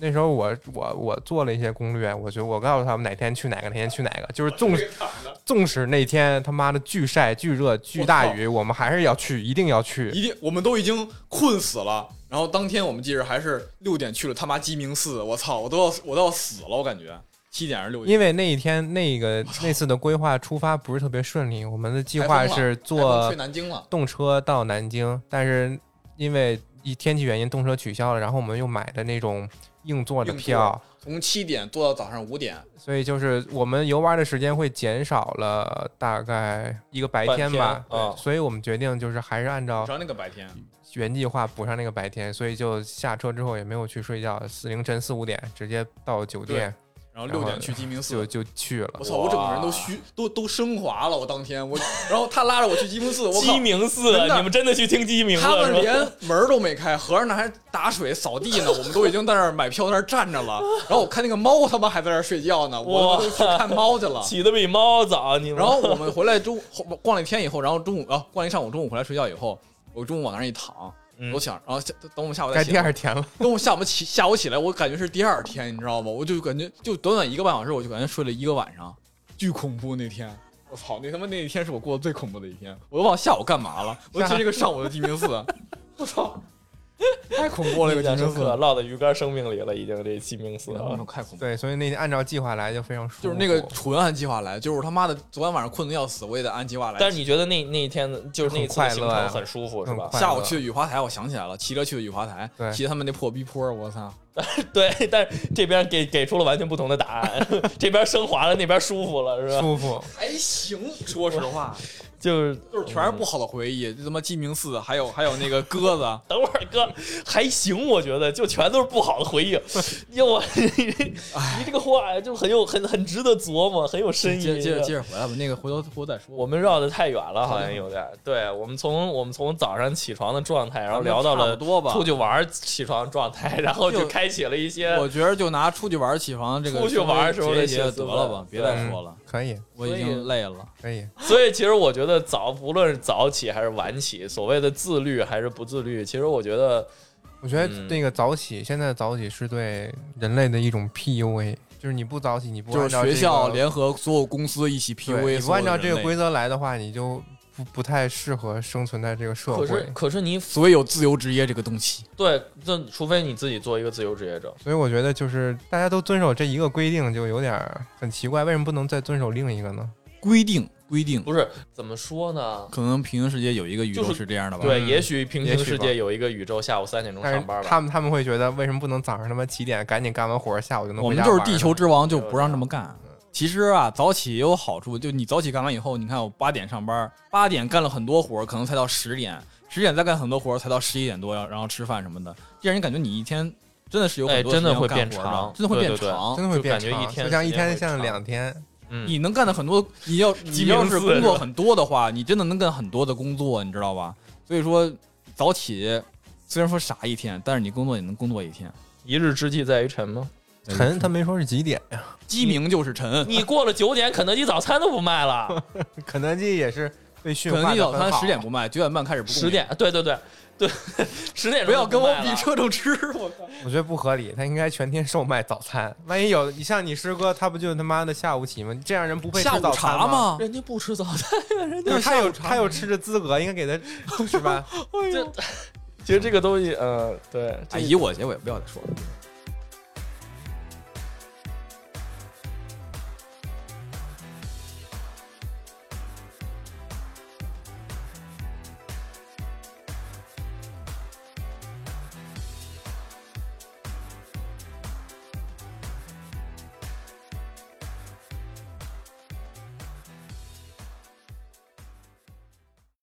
Speaker 1: 那时候我我我做了一些攻略，我觉得我告诉他们哪天去哪个，哪天去哪个，就是纵 纵使那天他妈的巨晒、巨热、巨大雨，我们还是要去，一定要去，
Speaker 2: 一定。我们都已经困死了，然后当天我们记着还是六点去了他妈鸡鸣寺，我操，我都要我都要死了，我感觉七点还是六点。
Speaker 1: 因为那一天那个那次的规划出发不是特别顺利，我们的计划是坐
Speaker 2: 去南京了，
Speaker 1: 动车到南京，但是因为一天气原因，动车取消了，然后我们又买的那种。硬座的票，
Speaker 2: 从七点坐到早上五点，
Speaker 1: 所以就是我们游玩的时间会减少了大概一个白天吧。
Speaker 3: 啊，
Speaker 1: 所以我们决定就是还是按照
Speaker 2: 补上那个白天
Speaker 1: 原计划补上那个白天，所以就下车之后也没有去睡觉，四凌晨四五点直接到酒店。
Speaker 2: 然后六点去鸡鸣寺，
Speaker 1: 就就去了。
Speaker 2: 我操，我整个人都虚，都都升华了。我当天我，然后他拉着我去鸡鸣寺，我
Speaker 3: 鸡鸣寺，你们真的去听鸡鸣？
Speaker 2: 他们连门都没开，和尚那还打水扫地呢。我们都已经在那儿买票，在那儿站着了。然后我看那个猫，他妈还在那儿睡觉呢。我去看猫去了，
Speaker 3: 起的比猫早。你
Speaker 2: 然后我们回来中逛了一天以后，然后中午啊逛了一上午，中午回来睡觉以后，我中午往那儿一躺。
Speaker 3: 嗯
Speaker 2: 我想，然后下等我们下午再
Speaker 1: 该第二天了。
Speaker 2: 等我下午起下午起来，我感觉是第二天，你知道吗？我就感觉就短短一个半小时，我就感觉睡了一个晚上，巨恐怖那天。我操，那他妈那一天是我过得最恐怖的一天。我都忘了下午干嘛了，我就这个上午的鸡鸣寺，我操，太恐怖了！这个
Speaker 3: 印象深刻，
Speaker 2: 鸡鸣寺，
Speaker 3: 烙在鱼竿生命里了，已经这鸡鸣寺了。
Speaker 2: 太恐怖。
Speaker 1: 对，所以那天按照计划来就非常舒服。
Speaker 2: 就是那个纯按计划来，就是他妈的昨天晚上困得要死，我也得按计划来。
Speaker 3: 但是你觉得那那一天就是那
Speaker 1: 快乐
Speaker 3: 很舒服是吧？
Speaker 2: 下午去的雨花台，我想起来了，骑车去的雨花台，
Speaker 1: 对
Speaker 2: 骑他们那破逼坡，我操！
Speaker 3: 对，但是这边给给出了完全不同的答案，这边升华了，那边舒服了是吧？
Speaker 1: 舒服。
Speaker 2: 还行，说实话，
Speaker 3: 就是
Speaker 2: 就是全是不好的回忆，就他妈鸡鸣寺，还有还有那个鸽子，
Speaker 3: 等会儿哥还行，我觉得就全都是不好的回忆。哟，我你这个话，就很有很很值得琢磨，很有深意。
Speaker 2: 接接着接着回来吧，那个回头回头再说。
Speaker 3: 我们绕的太远了，好像有点。对，我们从我们从早上起床的状态，然后聊到了
Speaker 2: 多吧
Speaker 3: 出去玩起床状态，然后就
Speaker 2: 就
Speaker 3: 开启了一些。
Speaker 2: 我觉得就拿出去玩起床这个
Speaker 3: 出去玩时候的
Speaker 2: 结一结
Speaker 3: 心思
Speaker 2: 得了吧
Speaker 3: 吧，
Speaker 2: 别再说了，
Speaker 1: 可以，
Speaker 2: 我已经累了。
Speaker 1: 可以。
Speaker 3: 所以其实我觉得早，不论是早起还是晚起，所谓的自律还是不自律，其实我觉得
Speaker 1: 我觉得
Speaker 3: 嗯
Speaker 1: 那个早起，现在早起是对人类的一种 PUA，就是你不早起，你不
Speaker 2: 就是
Speaker 1: 按照这
Speaker 2: 学校联合所有公司一起 PUA，
Speaker 1: 你不按照这个规，
Speaker 2: 则
Speaker 1: 来的话，你就不不太适合生存在这个社
Speaker 3: 可是
Speaker 1: 会。
Speaker 3: 可是你
Speaker 2: 所以有自由职业这个东西。
Speaker 3: 对，这除非你自己做一个自由职业者。
Speaker 1: 所以我觉得就是大家都遵守这一个规定，就有点儿很奇怪，为什么不能再遵守另一个呢？
Speaker 2: 规定规定，
Speaker 3: 不是怎么说呢？
Speaker 2: 可能平行世界有一个宇宙
Speaker 3: 是
Speaker 2: 是这样的吧？
Speaker 3: 对，
Speaker 1: 嗯
Speaker 3: 也许平行世界有一个宇宙，下午三点钟上班吧。
Speaker 1: 他们他们会觉得，为什么不能早上他妈七点赶紧干完活，下午就能
Speaker 2: 我
Speaker 1: 回家我
Speaker 2: 们就是地球之王，就不让这么干。其实啊，早起也有好处，就你早起干完以后，你看我八点上班，八点干了很多活儿，可能才到十点，十点再干很多活儿，才到十一点多，然后吃饭什么的，这样你感觉你一天真的是有很多
Speaker 3: 哎真的会变长
Speaker 2: 真的会变长。
Speaker 1: 真的会变长，
Speaker 3: 就
Speaker 1: 像一天像两天。
Speaker 3: 嗯，
Speaker 2: 你能干的很多，你 要你要是工作很多的话，你真的能干很多的工作，你知道吧？所以说早起虽然说傻一天，但是你工作也能工作一天。
Speaker 3: 一日之计在于晨吗？
Speaker 1: 晨他没说是几点呀？
Speaker 2: 鸡鸣就是晨，
Speaker 3: 你过了九点，肯德基早餐都不卖了。
Speaker 1: 肯德基也是被驯
Speaker 2: 肯德基早餐十点不卖，九点半开始不
Speaker 3: 十点，对对对对，十点
Speaker 2: 不要跟我比
Speaker 3: 车。
Speaker 2: 车程吃，我靠！
Speaker 1: 我觉得不合理，他应该全天售卖早餐。万一有你像你师哥，他不就他妈的下午起吗？这样人不配
Speaker 2: 下午
Speaker 1: 吃早餐
Speaker 2: 茶？吗？
Speaker 3: 人家不吃早餐呀，人家
Speaker 1: 就是他有
Speaker 2: 下午茶
Speaker 1: 他有吃的资格，应该给他是吧？
Speaker 3: 这 其实这个东西，呃，对，
Speaker 2: 以我结尾不要再说了。